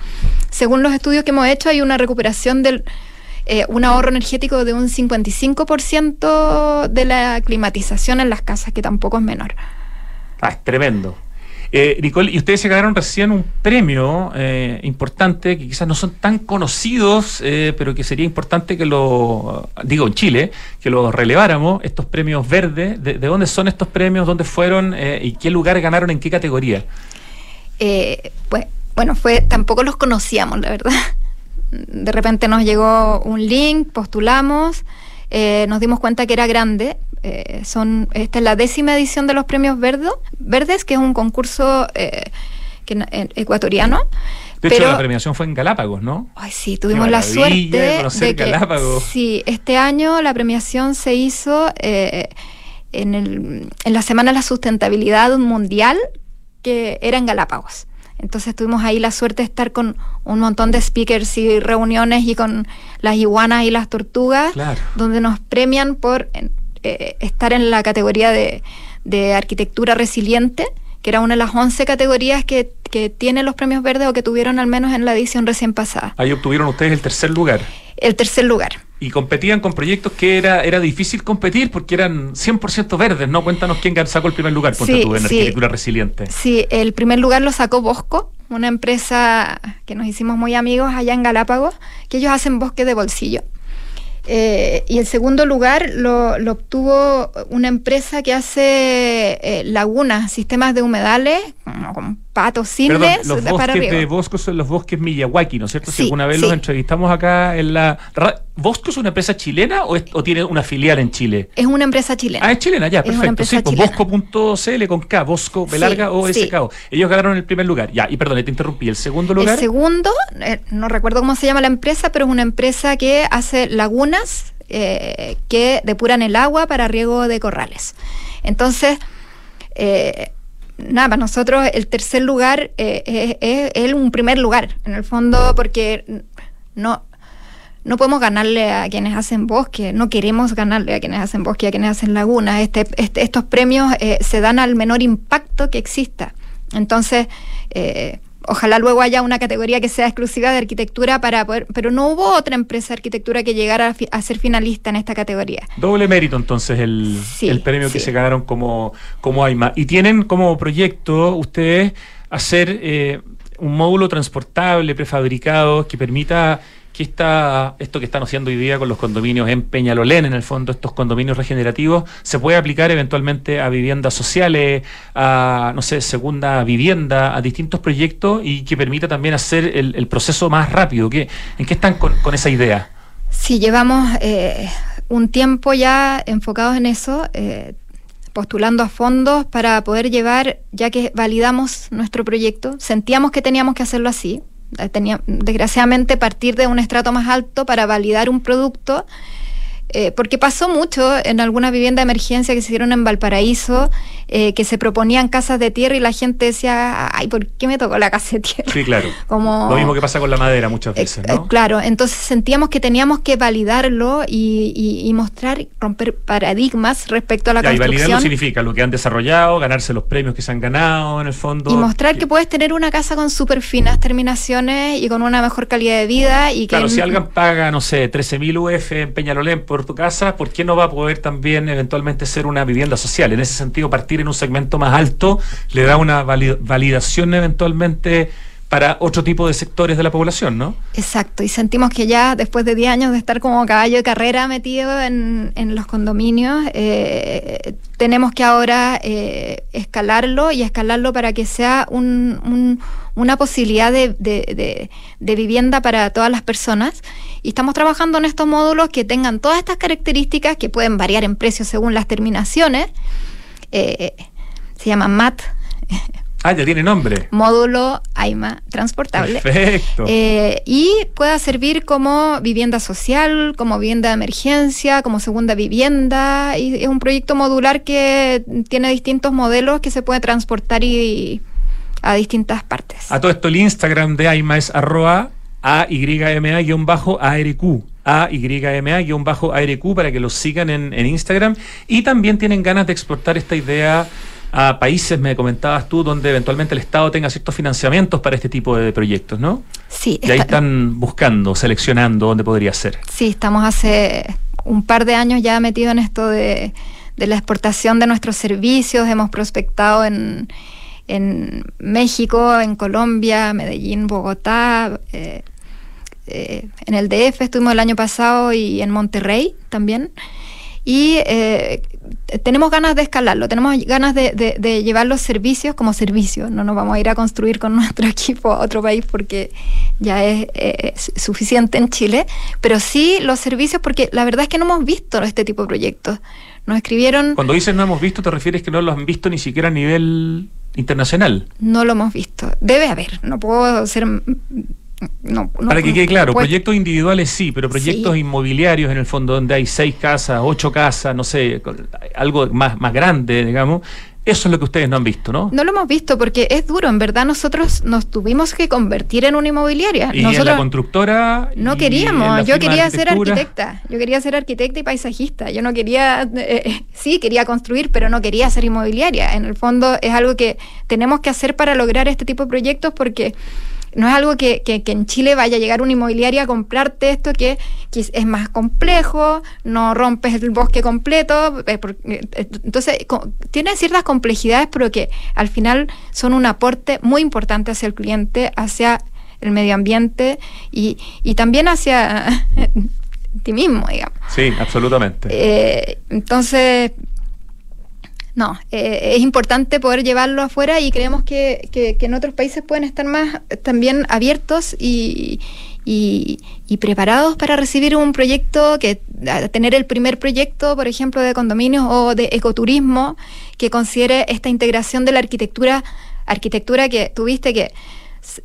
D: según los estudios que hemos hecho, hay una recuperación del eh, un ahorro energético de un 55% de la climatización en las casas, que tampoco es menor.
A: Ah, es tremendo. Eh, Nicole, y ustedes se ganaron recién un premio eh, importante que quizás no son tan conocidos, eh, pero que sería importante que lo, digo en Chile, que lo releváramos, estos premios verdes. ¿De, de dónde son estos premios? ¿Dónde fueron? Eh, ¿Y qué lugar ganaron? ¿En qué categoría?
D: Pues, bueno, fue, tampoco los conocíamos, la verdad. De repente nos llegó un link, postulamos, eh, nos dimos cuenta que era grande. eh, son, esta es la décima edición de los premios Verdo, Verdes, que es un concurso eh, que, eh, ecuatoriano.
A: De hecho,
D: pero-
A: la premiación fue en Galápagos, ¿no?
D: Ay, sí, tuvimos la suerte
A: de conocer
D: que
A: Galápagos.
D: sí, este año la premiación se hizo eh, en, el, en la Semana de la Sustentabilidad Mundial, que era en Galápagos. Entonces tuvimos ahí la suerte de estar con un montón de speakers y reuniones y con las iguanas y las tortugas,
A: Claro.
D: donde nos premian por eh, estar en la categoría de, de arquitectura resiliente, que era una de las 11 categorías que, que tienen los premios verdes o que tuvieron al menos en la edición recién pasada.
A: Ahí obtuvieron ustedes el tercer lugar.
D: El tercer lugar.
A: Y competían con proyectos que era, era difícil competir porque eran 100% verdes, ¿no? Cuéntanos quién sacó el primer lugar, ponte
D: Sí,
A: tú, en
D: sí.
A: arquitectura resiliente.
D: Sí, el primer lugar lo sacó Bosco, una empresa que nos hicimos muy amigos allá en Galápagos, que ellos hacen bosque de bolsillo. Eh, y el segundo lugar lo, lo obtuvo una empresa que hace eh, lagunas, sistemas de humedales, como patos,
A: Perdón,
D: cisnes,
A: los
D: para
A: bosques de Bosco son los bosques Miyawaki, ¿no es cierto? Si
D: Sí,
A: alguna vez
D: sí.
A: los entrevistamos acá en la... ¿Bosco es una empresa chilena o, es- o tiene una filial en Chile?
D: Es una empresa chilena.
A: Ah, es chilena, ya,
D: Es
A: perfecto. Sí, pues
D: chilena.
A: Bosco.cl con K, Bosco, Belarga o. SKO. Ellos ganaron el primer lugar. Ya, y perdón, te interrumpí. ¿El segundo lugar?
D: El segundo, eh, no recuerdo cómo se llama la empresa, pero es una empresa que hace lagunas eh, que depuran el agua para riego de corrales. Entonces, eh, nada, para nosotros el tercer lugar eh, es, un primer lugar, en el fondo, porque no, no podemos ganarle a quienes hacen bosque, no queremos ganarle a quienes hacen bosque, a quienes hacen lagunas. Este, este- estos premios eh, se dan al menor impacto que exista. Entonces, eh, ojalá luego haya una categoría que sea exclusiva de arquitectura para poder, pero no hubo otra empresa de arquitectura que llegara a, fi- a ser finalista en esta categoría.
A: Doble mérito entonces el,
D: Sí,
A: el premio que se ganaron como, como AIMA. Y tienen como proyecto ustedes hacer eh, un módulo transportable, prefabricado, que permita que esta, esto que están haciendo hoy día con los condominios en Peñalolén, en el fondo, estos condominios regenerativos, se puede aplicar eventualmente a viviendas sociales, a, no sé, segunda vivienda, a distintos proyectos y que permita también hacer el, proceso más rápido. ¿Qué, ¿En qué están con, con esa idea?
D: Sí, llevamos eh, un tiempo ya enfocados en eso, eh, postulando a fondos para poder llevar, ya que validamos nuestro proyecto, sentíamos que teníamos que hacerlo así. Eh, Tenía, desgraciadamente partir de un estrato más alto para validar un producto, eh, porque pasó mucho en alguna vivienda de emergencia que se hicieron en Valparaíso, eh, que se proponían casas de tierra y la gente decía, ay, ¿por qué me tocó la casa de tierra?
A: Sí, claro. (laughs)
D: Como-
A: Lo mismo que pasa con la madera muchas
D: Eh,
A: veces,
D: eh,
A: ¿no?
D: claro, entonces sentíamos que teníamos que validarlo y, y- y mostrar, romper paradigmas respecto a la
A: Ya, y validarlo
D: construcción
A: significa lo que han desarrollado, ganarse los premios que se han ganado en el fondo.
D: y mostrar que puedes tener una casa con súper finas terminaciones y con una mejor calidad de vida y que
A: Claro, si alguien paga, no sé, 13.000 UF en Peñalolén por tu casa, ¿por qué no va a poder también eventualmente ser una vivienda social? En ese sentido, partir en un segmento más alto le da una vali- validación eventualmente para otro tipo de sectores de la población, ¿no?
D: Exacto, y sentimos que ya después de 10 años de estar como caballo de carrera metido en, en los condominios, eh, tenemos que ahora eh, escalarlo y escalarlo para que sea un- un- una posibilidad de, de- de- de vivienda para todas las personas. Y estamos trabajando en estos módulos que tengan todas estas características que pueden variar en precio según las terminaciones. Eh, se llama MAT,
A: Ah, ya tiene nombre.
D: módulo AIMA transportable.
A: Perfecto.
D: Eh, y pueda servir como vivienda social, como vivienda de emergencia, como segunda vivienda. Y es un proyecto modular que tiene distintos modelos que se puede transportar y, a distintas partes.
A: A todo esto, el Instagram de AIMA es arroba AYMA-ARQ. AYMA-ARQ para que los sigan en, en Instagram. Y también tienen ganas de exportar esta idea a países, me comentabas tú, donde eventualmente el Estado tenga ciertos financiamientos para este tipo de proyectos, ¿no?
D: Sí,
A: Y ahí
D: está-
A: están buscando, seleccionando dónde podría ser.
D: sí, estamos hace un par de años ya metidos en esto de, de la exportación de nuestros servicios. Hemos prospectado en, en México, en Colombia, Medellín, Bogotá. eh, eh, en el DF estuvimos el año pasado y en Monterrey también. Y eh, tenemos ganas de escalarlo, tenemos ganas de, de- de llevar los servicios como servicios. No nos vamos a ir a construir con (laughs) nuestro equipo a otro país porque ya es eh, su- suficiente en Chile, pero sí los servicios porque la verdad es que no hemos visto este tipo de proyectos. Nos escribieron,
A: Cuando dices no hemos visto, te refieres que no lo han visto ni siquiera a nivel internacional.
D: no lo hemos visto. Debe haber, no puedo ser... No, no-
A: Para que quede claro,
D: pues-
A: proyectos individuales sí, pero proyectos
D: Sí.
A: inmobiliarios en el fondo donde hay seis casas, ocho casas, no sé, algo más, más grande, digamos, eso es lo que ustedes no han visto, ¿no?
D: No lo hemos visto porque es duro. En verdad nosotros nos tuvimos que convertir en una inmobiliaria.
A: y en
D: nosotros
A: la constructora.
D: no queríamos. Yo quería ser arquitecta. Yo quería ser arquitecta y paisajista. Yo no quería, eh, eh, sí, quería construir, pero no quería ser inmobiliaria. En el fondo es algo que tenemos que hacer para lograr este tipo de proyectos porque no es algo que, que- que en Chile vaya a llegar una inmobiliaria a comprarte esto que, que es- más complejo, no rompes el bosque completo, eh, por- eh, entonces tiene ciertas complejidades, pero que al final son un aporte muy importante hacia el cliente, hacia el medio ambiente y, y también hacia (laughs) ti mismo, digamos.
A: Sí, absolutamente.
D: Eh, entonces, no, eh, es importante poder llevarlo afuera y creemos que, que- en otros países pueden estar más también abiertos y, y- preparados para recibir un proyecto, que tener el primer proyecto, por ejemplo, de condominios o de ecoturismo, que considere esta integración de la arquitectura, arquitectura que tuviste que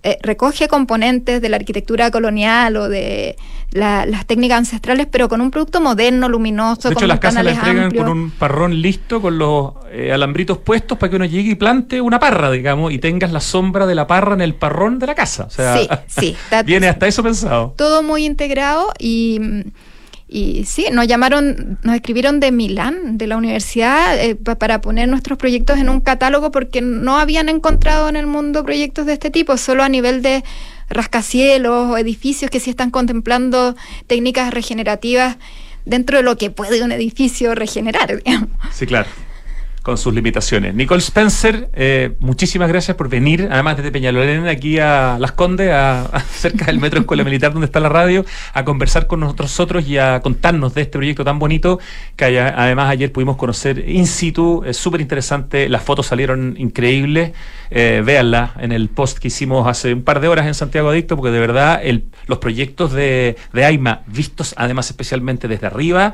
D: eh, recoge componentes de la arquitectura colonial o de la- las técnicas ancestrales, pero con un producto moderno, luminoso,
A: De
D: con
A: hecho, las casas las entregan
D: amplios.
A: con un parrón listo, con los eh, alambritos puestos para que uno llegue y plante una parra, digamos, y tengas la sombra de la parra en el parrón de la casa. O sea,
D: Sí, sí, (laughs)
A: viene hasta eso pensado.
D: todo muy integrado y, y sí, nos llamaron, nos escribieron de Milán, de la universidad, eh, pa- para poner nuestros proyectos en un catálogo porque no habían encontrado en el mundo proyectos de este tipo, solo a nivel de rascacielos o edificios que sí están contemplando técnicas regenerativas dentro de lo que puede un edificio regenerar.
A: Sí, claro. Con sus limitaciones. Nicole Spencer, eh, muchísimas gracias por venir, además desde Peñalolén, aquí a Las Condes, a, (laughs) cerca del metro Escuela Militar donde está la radio, a conversar con nosotros y a contarnos de este proyecto tan bonito que además ayer pudimos conocer in situ, es súper interesante, las fotos salieron increíbles, eh, véanla en el post que hicimos hace un par de horas en Santiago Adicto, porque de verdad el- los proyectos de, de AIMA, vistos además especialmente desde arriba,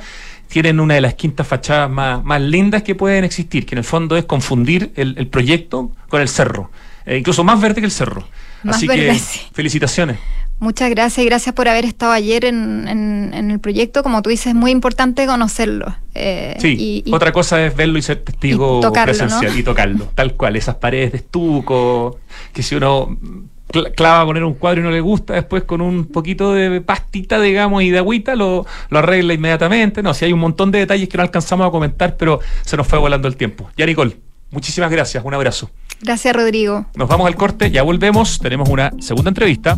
A: tienen una de las quintas fachadas más, más lindas que pueden existir, que en el fondo es confundir el, el proyecto con el cerro, eh, incluso más verde que el cerro.
D: Más
A: Así
D: verde,
A: que (laughs)
D: sí.
A: felicitaciones.
D: Muchas gracias y gracias por haber estado ayer en, en- en el proyecto. Como tú dices, es muy importante conocerlo. eh,
A: Sí,
D: y- y-
A: otra cosa es verlo y ser testigo
D: y tocarlo,
A: presencial
D: ¿no?
A: y tocarlo, (laughs) tal cual, esas paredes de estuco, que si uno clava a poner un cuadro y no le gusta, después con un poquito de pastita, digamos, y de agüita lo, lo arregla inmediatamente. No, si hay un montón de detalles que no alcanzamos a comentar, pero se nos fue volando el tiempo. Ya, Nicole, muchísimas gracias, un abrazo.
D: Gracias, Rodrigo.
A: Nos vamos al corte, ya volvemos, tenemos una segunda entrevista.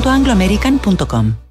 E: chile.angloamerican.com.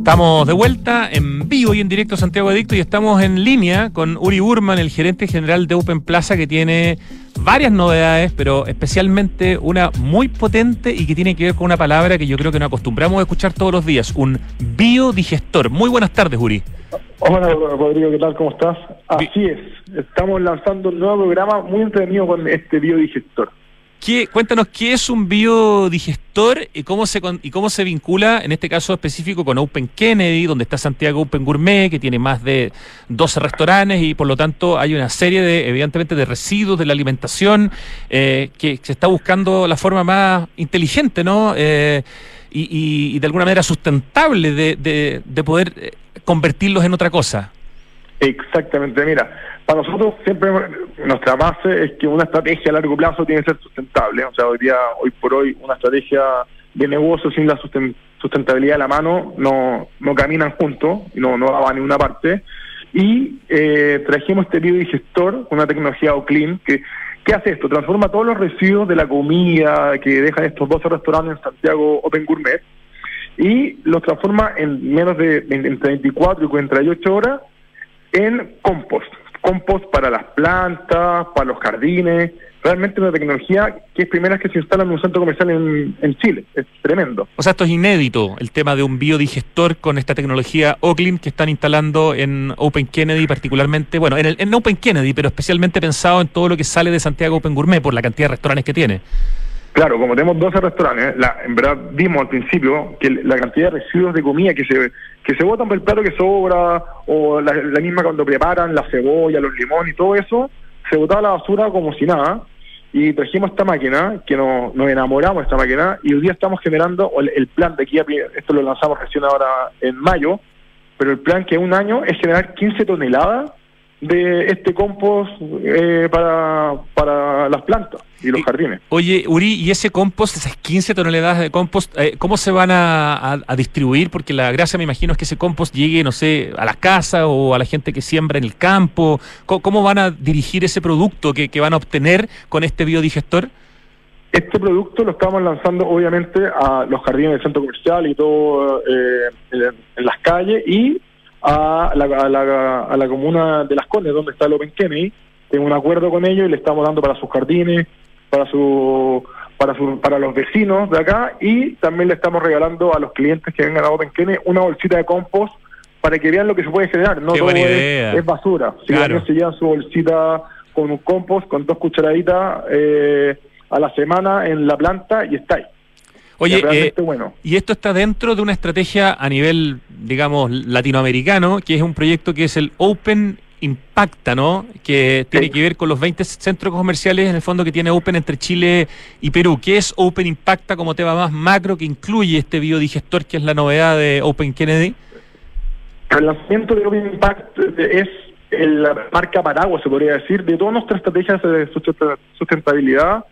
A: Estamos de vuelta en vivo y en directo Santiago Adicto y estamos en línea con Uri Burman, el gerente general de Open Plaza, que tiene varias novedades, pero especialmente una muy potente y que tiene que ver con una palabra que yo creo que nos acostumbramos a escuchar todos los días, un biodigestor. Muy buenas tardes, Uri.
F: Hola Rodrigo, ¿qué tal? ¿Cómo estás? Así es, estamos lanzando un nuevo programa muy entretenido con este biodigestor.
A: ¿Qué, cuéntanos qué es un biodigestor y cómo se y cómo se vincula en este caso específico con Open Kennedy, donde está Santiago Open Gourmet, que tiene más de 12 restaurantes y por lo tanto hay una serie de, evidentemente, de residuos de la alimentación eh, que se está buscando la forma más inteligente, ¿no? Eh, y, y, de alguna manera sustentable de, de, de poder eh, convertirlos en otra cosa.
F: Exactamente, mira, para nosotros siempre nuestra base es que una estrategia a largo plazo tiene que ser sustentable, o sea, hoy día, hoy por hoy, una estrategia de negocio sin la sustentabilidad de la mano no, no caminan juntos y no, no va a ninguna parte. Y eh, trajimos este biodigestor, una tecnología OCLEAN, que ¿qué hace esto? Transforma todos los residuos de la comida que dejan estos 12 restaurantes en Santiago Open Gourmet y los transforma en menos de entre 24 y 48 horas en compost. Compost para las plantas, para los jardines. Realmente una tecnología que es primera que se instala en un centro comercial en, en Chile. Es tremendo.
A: O sea, esto es inédito, el tema de un biodigestor con esta tecnología Oclean que están instalando en Open Kennedy particularmente, bueno, en, el, en Open Kennedy, pero especialmente pensado en todo lo que sale de Santiago Open Gourmet por la cantidad de restaurantes que tiene.
F: Claro, como tenemos 12 restaurantes, la, en verdad vimos al principio que la cantidad de residuos de comida que se que se botan por el plato que sobra, o la, misma cuando preparan la cebolla, los limones y todo eso, se botaba la basura como si nada. Y trajimos esta máquina, que nos, nos enamoramos de esta máquina, y hoy día estamos generando el, el plan de aquí, a, esto lo lanzamos recién ahora en mayo, pero el plan que un año es generar 15 toneladas de este compost eh, para, para las plantas y los jardines.
A: Oye, Uri, ¿y ese compost, esas 15 toneladas de compost, eh, cómo se van a, a, distribuir? Porque la gracia, me imagino, es que ese compost llegue, no sé, a la casa o a la gente que siembra en el campo. ¿Cómo, cómo van a dirigir ese producto que, que, van a obtener con este biodigestor?
F: Este producto lo estamos lanzando, obviamente, a los jardines del centro comercial y todo eh, en, en las calles y a la, a la, a la comuna de Las Condes, donde está el Open Kennedy. Tengo un acuerdo con ellos y le estamos dando para sus jardines, para su para su, para los vecinos de acá y también le estamos regalando a los clientes que vengan a Open Kennedy una bolsita de compost para que vean lo que se puede generar. No todo es, basura. Si claro. se llevan su bolsita con un compost, con dos cucharaditas eh, a la semana en la planta y está ahí.
A: Oye, eh, bueno. y esto está dentro de una estrategia a nivel, digamos, latinoamericano, que es un proyecto que es el Open Impacta, ¿no? Que tiene sí. que ver con los 20 centros comerciales en el fondo que tiene Open entre Chile y Perú. ¿Qué es Open Impacta como tema más macro que incluye este biodigestor que es la novedad de Open Kennedy?
F: El lanzamiento de Open Impact es la marca paraguas, se podría decir, de todas nuestras estrategias de sustentabilidad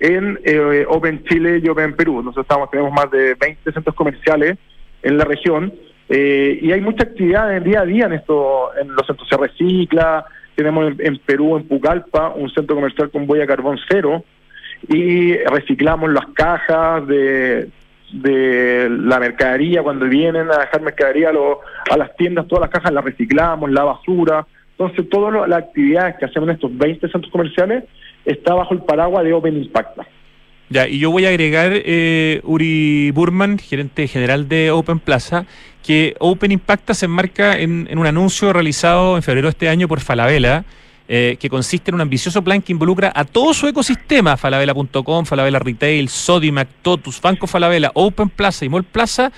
F: en eh, Open Chile y Open Perú. Nosotros estamos, tenemos más de 20 centros comerciales en la región eh, y hay mucha actividad en día a día en esto, en los centros se recicla, tenemos en, Perú, en Pucallpa, un centro comercial con huella carbón cero y reciclamos las cajas de, de la mercadería cuando vienen a dejar mercadería a, a las tiendas, todas las cajas las reciclamos, la basura. Entonces, todas las actividades que hacemos en estos 20 centros comerciales está bajo el paraguas de Open Impact.
A: Ya, y yo voy a agregar, eh, Uri Burman, gerente general de Open Plaza, que Open Impacta se enmarca en, un anuncio realizado en febrero de este año por Falabella, eh, que consiste en un ambicioso plan que involucra a todo su ecosistema, falabella.com, Falabella Retail, Sodimac, Totus, Banco Falabella, Open Plaza y Mall Plaza,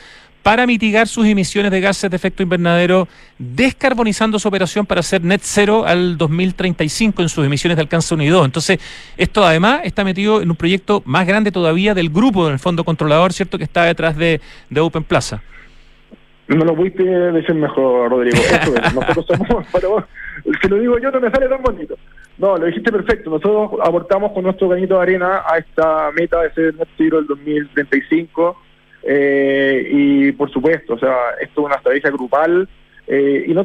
A: para mitigar sus emisiones de gases de efecto invernadero, descarbonizando su operación para hacer net cero al 2035 en sus emisiones de alcance 1 y 2. Entonces, esto además está metido en un proyecto más grande todavía del grupo, del fondo controlador, ¿cierto?, que está detrás de, Open Plaza.
F: No lo pudiste decir mejor, Rodrigo. Nosotros somos, (laughs) pero si lo digo yo no me sale tan bonito. No, lo dijiste perfecto. Nosotros aportamos con nuestro granito de arena a esta meta de ser net zero el 2035 eh, y por supuesto, o sea, esto es una estrategia grupal eh, y no,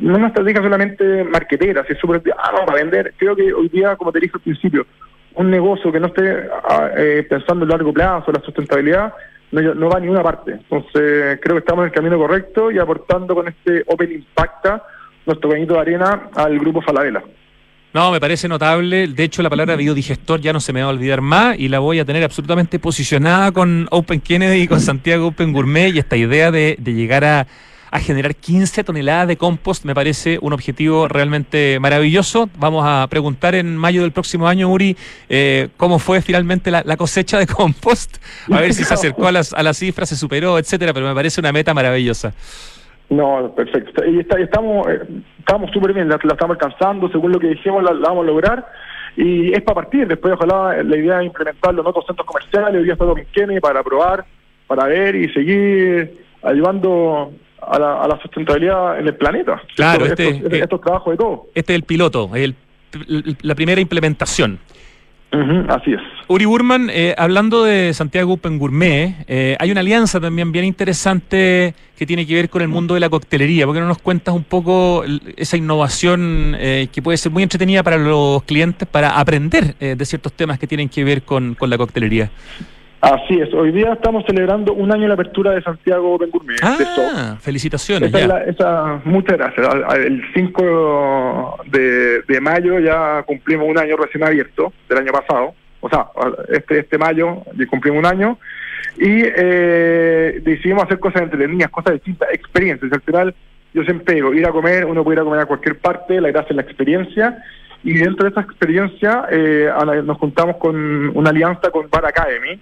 F: no una estrategia solamente marquetera, si es súper, ah, no, para vender. Creo que hoy día, como te dije al principio, un negocio que no esté ah, eh, pensando en largo plazo, la sustentabilidad, no, no va a ninguna parte. Entonces, creo que estamos en el camino correcto y aportando con este Open Impacta nuestro granito de arena al grupo Falabella.
A: No, me parece notable. De hecho, la palabra biodigestor ya no se me va a olvidar más y la voy a tener absolutamente posicionada con Open Kennedy y con Santiago Open Gourmet y esta idea de, llegar a, generar 15 toneladas de compost me parece un objetivo realmente maravilloso. Vamos a preguntar en mayo del próximo año, Uri, eh, cómo fue finalmente la, cosecha de compost, a ver si se acercó a las, a las cifras, se superó, etcétera, pero me parece una meta maravillosa.
F: No, perfecto. Y está, estamos eh, estamos súper bien, la, estamos alcanzando, según lo que dijimos, la, vamos a lograr. Y es para partir, después ojalá la idea es implementarlo en otros centros comerciales, hoy día está en Kennedy para probar, para ver y seguir ayudando a la, a la sustentabilidad en el planeta.
A: Claro, este, estos,
F: eh, estos trabajos de todo.
A: Este es el piloto, el, la primera implementación
F: así es.
A: Uri Burman, eh, hablando de Santiago Open Gourmet, eh, hay una alianza también bien interesante que tiene que ver con el mundo de la coctelería. ¿Por qué no nos cuentas un poco esa innovación eh, que puede ser muy entretenida para los clientes para aprender de ciertos temas que tienen que ver con, con la coctelería?
F: Así es, hoy día estamos celebrando un año de la apertura de Santiago Ben Gourmet.
A: Ah, felicitaciones.
F: Esa, muchas gracias. El 5 de, mayo ya cumplimos un año recién abierto del año pasado. O sea, este, este mayo cumplimos un año y eh, decidimos hacer cosas entretenidas, cosas distintas, experiencias. Al final, yo siempre digo, ir a comer, uno puede ir a comer a cualquier parte, la gracia es la experiencia. Y dentro de esa experiencia eh, nos juntamos con una alianza con Bar Academy,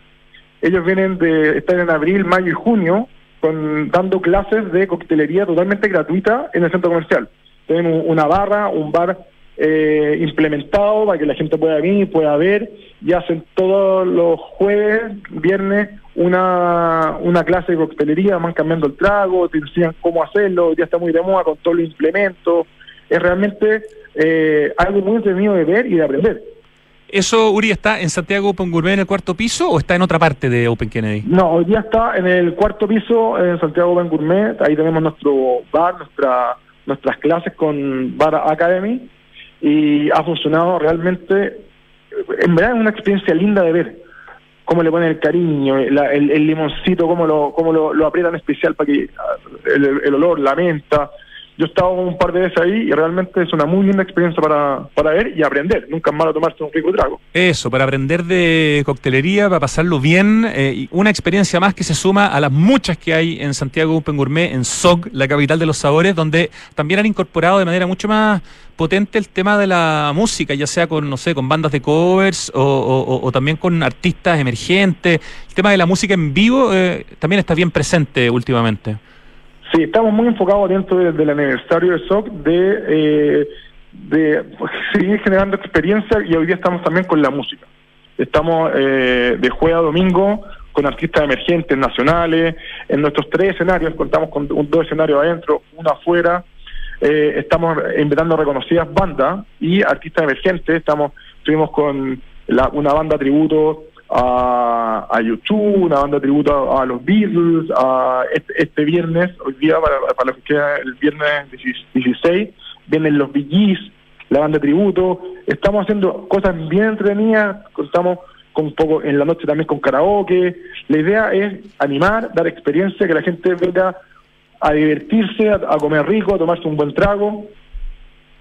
F: ellos vienen de estar en abril, mayo y junio con, dando clases de coctelería totalmente gratuita en el centro comercial. Tienen una barra, un bar eh, implementado para que la gente pueda venir, pueda ver y hacen todos los jueves, viernes una, una clase de coctelería, van cambiando el trago, te enseñan cómo hacerlo, ya está muy de moda con todos los implementos. Es realmente eh, algo muy entretenido de ver y de aprender.
A: ¿Eso, Uri, está en Santiago Open Gourmet en el cuarto piso o está en otra parte de Open Kennedy?
F: No, hoy día está en el cuarto piso en Santiago Open Gourmet. Ahí tenemos nuestro bar, nuestra, nuestras clases con Bar Academy y ha funcionado realmente. En verdad es una experiencia linda de ver cómo le ponen el cariño, el, limoncito, cómo lo, cómo lo, lo aprietan especial para que el, el olor, la menta yo he estado un par de veces ahí y realmente es una muy linda experiencia para, para ver y aprender. Nunca es malo tomarse un rico trago.
A: Eso, para aprender de coctelería, para pasarlo bien. Eh, una experiencia más que se suma a las muchas que hay en Santiago Open Gourmet, en SOG, la capital de los sabores, donde también han incorporado de manera mucho más potente el tema de la música, ya sea con, no sé, con bandas de covers o, también con artistas emergentes. El tema de la música en vivo eh, también está bien presente últimamente.
F: Sí, estamos muy enfocados dentro del aniversario de SOC de, eh, de seguir generando experiencia y hoy día estamos también con la música. Estamos eh, de jueves a domingo con artistas emergentes nacionales. En nuestros tres escenarios, contamos con dos escenarios adentro, uno afuera. Eh, estamos invitando reconocidas bandas y artistas emergentes. Estamos, estuvimos con la- una banda tributo a, a YouTube, una banda tributo a, los Beatles, a este, este viernes, hoy día para, para los que queda el viernes 16, vienen los Bee la banda tributo. Estamos haciendo cosas bien entretenidas, contamos con un poco en la noche también con karaoke. La idea es animar, dar experiencia, que la gente venga a divertirse, a, a comer rico, a tomarse un buen trago.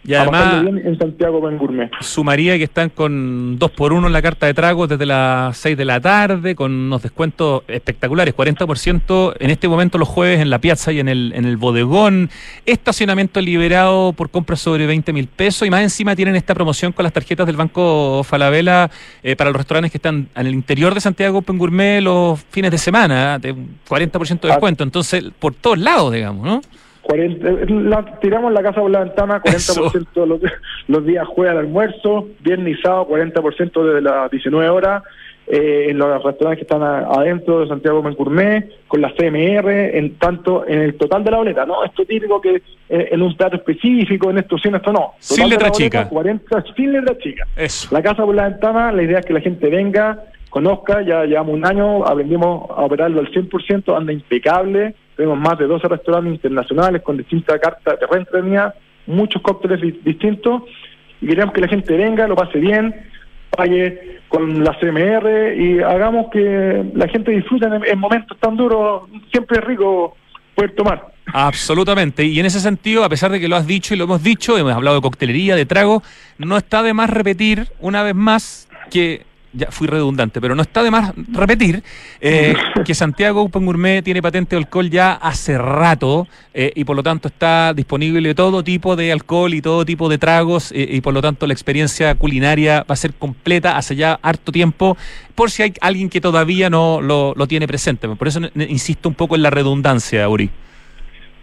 A: Y además,
F: bien en Santiago Gourmet.
A: sumaría que están con 2 por 1 en la carta de tragos desde las 6 de la tarde, con unos descuentos espectaculares, 40% en este momento los jueves en la piazza y en el, en el bodegón, estacionamiento liberado por compras sobre 20 mil pesos y más encima tienen esta promoción con las tarjetas del Banco Falabella eh, para los restaurantes que están en el interior de Santiago Open Gourmet los fines de semana, de un 40% de descuento, entonces por todos lados, digamos, ¿no?
F: 40, la- tiramos la casa por la ventana, 40% los, los días jueves al almuerzo, viernes y sábado 40% desde las 19 horas, eh, en los restaurantes que están a- adentro de Santiago Buen Gourmet, con la CMR, en tanto en el total de la boleta, no esto típico que eh, en un plato específico, en esto sí, en esto no.
A: Sin
F: Total de
A: letra
F: boleta,
A: chica.
F: 40, sin letra chica.
A: Eso.
F: La casa por la ventana, la idea es que la gente venga, conozca, ya llevamos un año, aprendimos a operarlo al 100%, anda impecable, tenemos más de 12 restaurantes internacionales con distintas cartas de reentrenía, muchos cócteles di- distintos, y queremos que la gente venga, lo pase bien, pague con la CMR y hagamos que la gente disfrute en, en momentos tan duros, siempre es rico poder tomar.
A: Absolutamente. Y en ese sentido, a pesar de que lo has dicho y lo hemos dicho, hemos hablado de coctelería, de trago, no está de más repetir una vez más que. Ya fui redundante, pero no está de más repetir eh, (laughs) que Santiago Open Gourmet tiene patente de alcohol ya hace rato eh, y por lo tanto está disponible todo tipo de alcohol y todo tipo de tragos eh, y por lo tanto la experiencia culinaria va a ser completa hace ya harto tiempo por si hay alguien que todavía no lo, lo tiene presente. Por eso insisto un poco en la redundancia, Uri.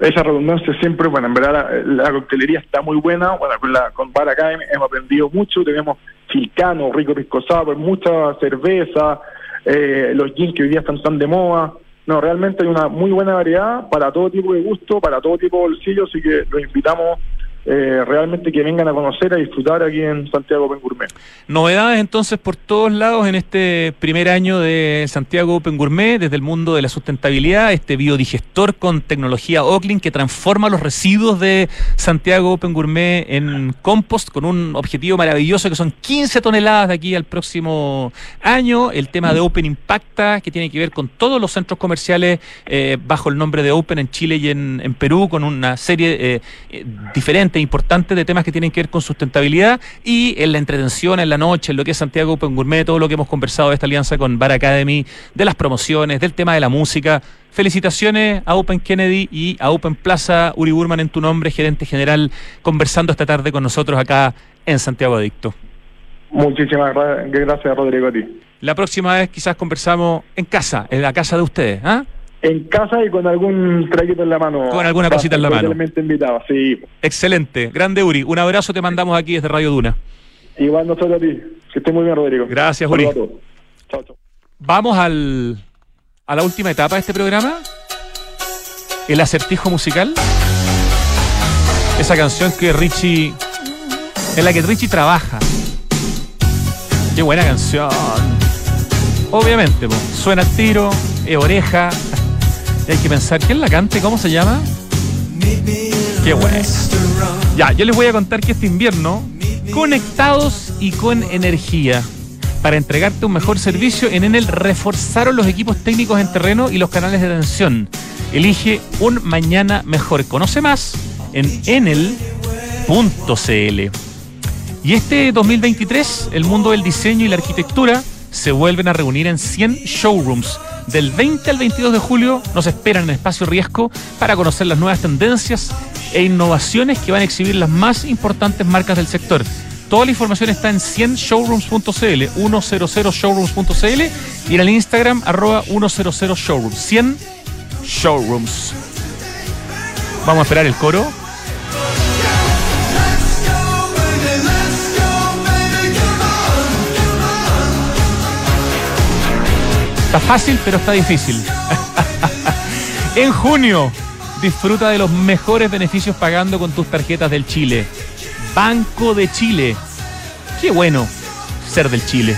F: Esa redundancia siempre, bueno, en verdad la, la coctelería está muy buena, bueno, con, la, con Bar Academy hemos aprendido mucho, tenemos Filcano, Rico Pisco Sour, mucha cerveza, eh, los gin que hoy día están tan de moda, no, realmente hay una muy buena variedad para todo tipo de gusto, para todo tipo de bolsillo, así que los invitamos eh, realmente que vengan a conocer, a disfrutar aquí en Santiago Open Gourmet.
A: Novedades entonces por todos lados en este primer año de Santiago Open Gourmet, desde el mundo de la sustentabilidad, este biodigestor con tecnología Oclean que transforma los residuos de Santiago Open Gourmet en compost con un objetivo maravilloso que son 15 toneladas de aquí al próximo año. El tema de Open Impacta, que tiene que ver con todos los centros comerciales eh, bajo el nombre de Open en Chile y en, Perú, con una serie eh, eh, diferente, importante de temas que tienen que ver con sustentabilidad y en la entretención, en la noche, en lo que es Santiago Open Gourmet, todo lo que hemos conversado de esta alianza con Bar Academy, de las promociones, del tema de la música. Felicitaciones a Open Kennedy y a Open Plaza, Uri Burman en tu nombre, gerente general, conversando esta tarde con nosotros acá en Santiago Adicto.
F: Muchísimas gra- gracias, Rodrigo, a ti.
A: La próxima vez quizás conversamos en casa, en la casa de ustedes, ¿ah?
F: En casa y con algún traguito en la mano.
A: Con alguna cosita en la mano.
F: Invitado, sí.
A: Excelente, grande Uri. Un abrazo te mandamos aquí desde Radio Duna.
F: Igual nosotros a ti. Que esté muy bien, Rodrigo.
A: Gracias, Uri.
F: Chao, chao.
A: Vamos al, a la última etapa de este programa. El acertijo musical. Esa canción que Richie. En la que Richie trabaja. Qué buena canción. Obviamente, po, suena tiro, es oreja. Y hay que pensar, ¿quién la canta y cómo se llama? Qué bueno. Ya, yo les voy a contar que este invierno, conectados y con energía, para entregarte un mejor servicio, en Enel reforzaron los equipos técnicos en terreno y los canales de atención. Elige un mañana mejor. Conoce más en enel.cl. Y este 2023, el mundo del diseño y la arquitectura se vuelven a reunir en 100 showrooms. Del 20 al 22 de julio nos esperan en Espacio Riesgo para conocer las nuevas tendencias e innovaciones que van a exhibir las más importantes marcas del sector. Toda la información está en 100showrooms.cl, 100showrooms.cl y en el Instagram arroba 100showrooms. 100 showrooms. Vamos a esperar el coro. Fácil, pero está difícil. (laughs) en junio, disfruta de los mejores beneficios pagando con tus tarjetas del Chile. Banco de Chile. Qué bueno ser del Chile.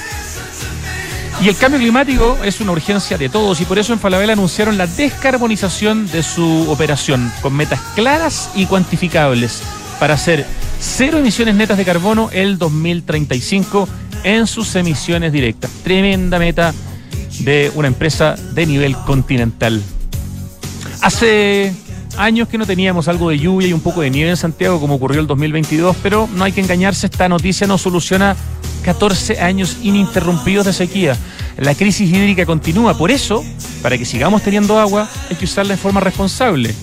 A: Y el cambio climático es una urgencia de todos y por eso en Falabella anunciaron la descarbonización de su operación con metas claras y cuantificables para hacer cero emisiones netas de carbono el 2035 en sus emisiones directas. Tremenda meta de una empresa de nivel continental. Hace años que no teníamos algo de lluvia y un poco de nieve en Santiago como ocurrió el 2022, pero no hay que engañarse, esta noticia no soluciona 14 años ininterrumpidos de sequía. La crisis hídrica continúa, por eso, para que sigamos teniendo agua, hay que usarla de forma responsable.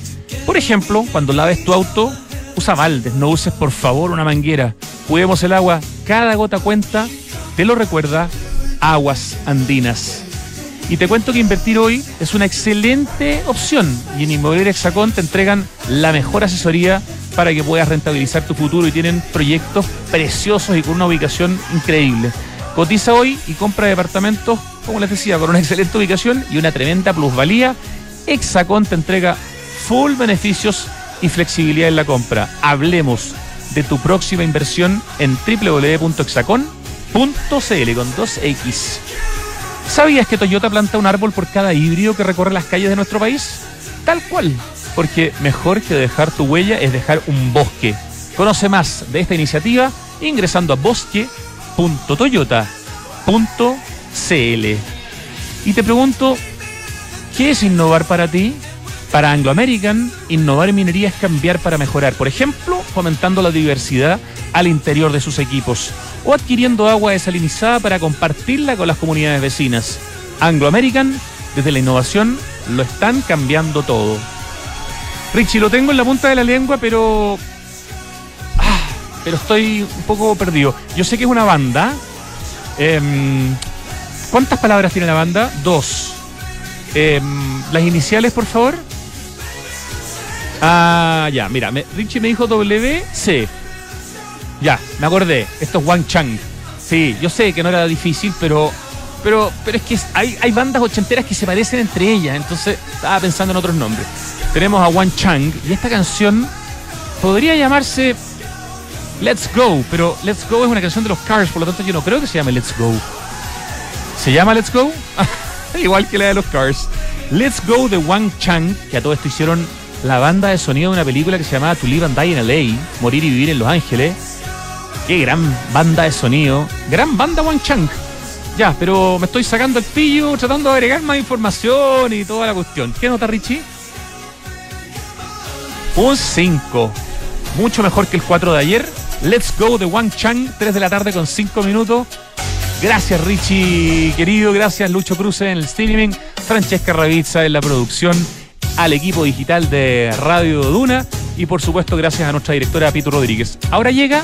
A: Por ejemplo, cuando laves tu auto, usa baldes, no uses por favor una manguera. Cuidemos el agua, cada gota cuenta, te lo recuerda Aguas Andinas. Y te cuento que invertir hoy es una excelente opción y en Inmobiliaria Hexacón te entregan la mejor asesoría para que puedas rentabilizar tu futuro y tienen proyectos preciosos y con una ubicación increíble. Cotiza hoy y compra departamentos, como les decía, con una excelente ubicación y una tremenda plusvalía. Hexacón te entrega full beneficios y flexibilidad en la compra. Hablemos de tu próxima inversión en www.hexacon.cl con 2X. ¿Sabías que Toyota planta un árbol por cada híbrido que recorre las calles de nuestro país? Tal cual porque mejor que dejar tu huella es dejar un bosque. Conoce más de esta iniciativa ingresando a bosque.toyota.cl. Y te pregunto, ¿qué es innovar para ti? Para Anglo American, innovar en minería es cambiar para mejorar. Por ejemplo, fomentando la diversidad al interior de sus equipos o adquiriendo agua desalinizada para compartirla con las comunidades vecinas. Anglo American, desde la innovación, lo están cambiando todo. Richie, lo tengo en la punta de la lengua, pero. Ah, pero estoy un poco perdido. Yo sé que es una banda. Em, ¿Cuántas palabras tiene la banda? Dos. Em, las iniciales, por favor. Ah, ya, mira, Richie me dijo WC. Ya, me acordé. Esto es Wang Chang. Sí, yo sé que no era difícil, pero. Pero, pero es que hay, bandas ochenteras que se parecen entre ellas, entonces estaba pensando en otros nombres tenemos a Wan Chang y esta canción podría llamarse Let's Go, pero Let's Go es una canción de los Cars, por lo tanto yo no creo que se llame Let's Go. ¿Se llama Let's Go? (laughs) Igual que la de los Cars. Let's Go de Wang Chang, que a todo esto hicieron la banda de sonido de una película que se llamaba To Live and Die in LA, Morir y Vivir en Los Ángeles. Qué gran banda de sonido. Gran banda Wang Chang. Ya, pero me estoy sacando el pillo, tratando de agregar más información y toda la cuestión. ¿Qué nota, Richie? Un 5. Mucho mejor que el 4 de ayer. Let's go de Wang Chang, 3 de la tarde con 5 minutos. Gracias Richie, querido. Gracias Lucho Cruz en el streaming. Francesca Ravizza en la producción. Al equipo digital de Radio Duna. Y por supuesto, gracias a nuestra directora Pito Rodríguez. Ahora llega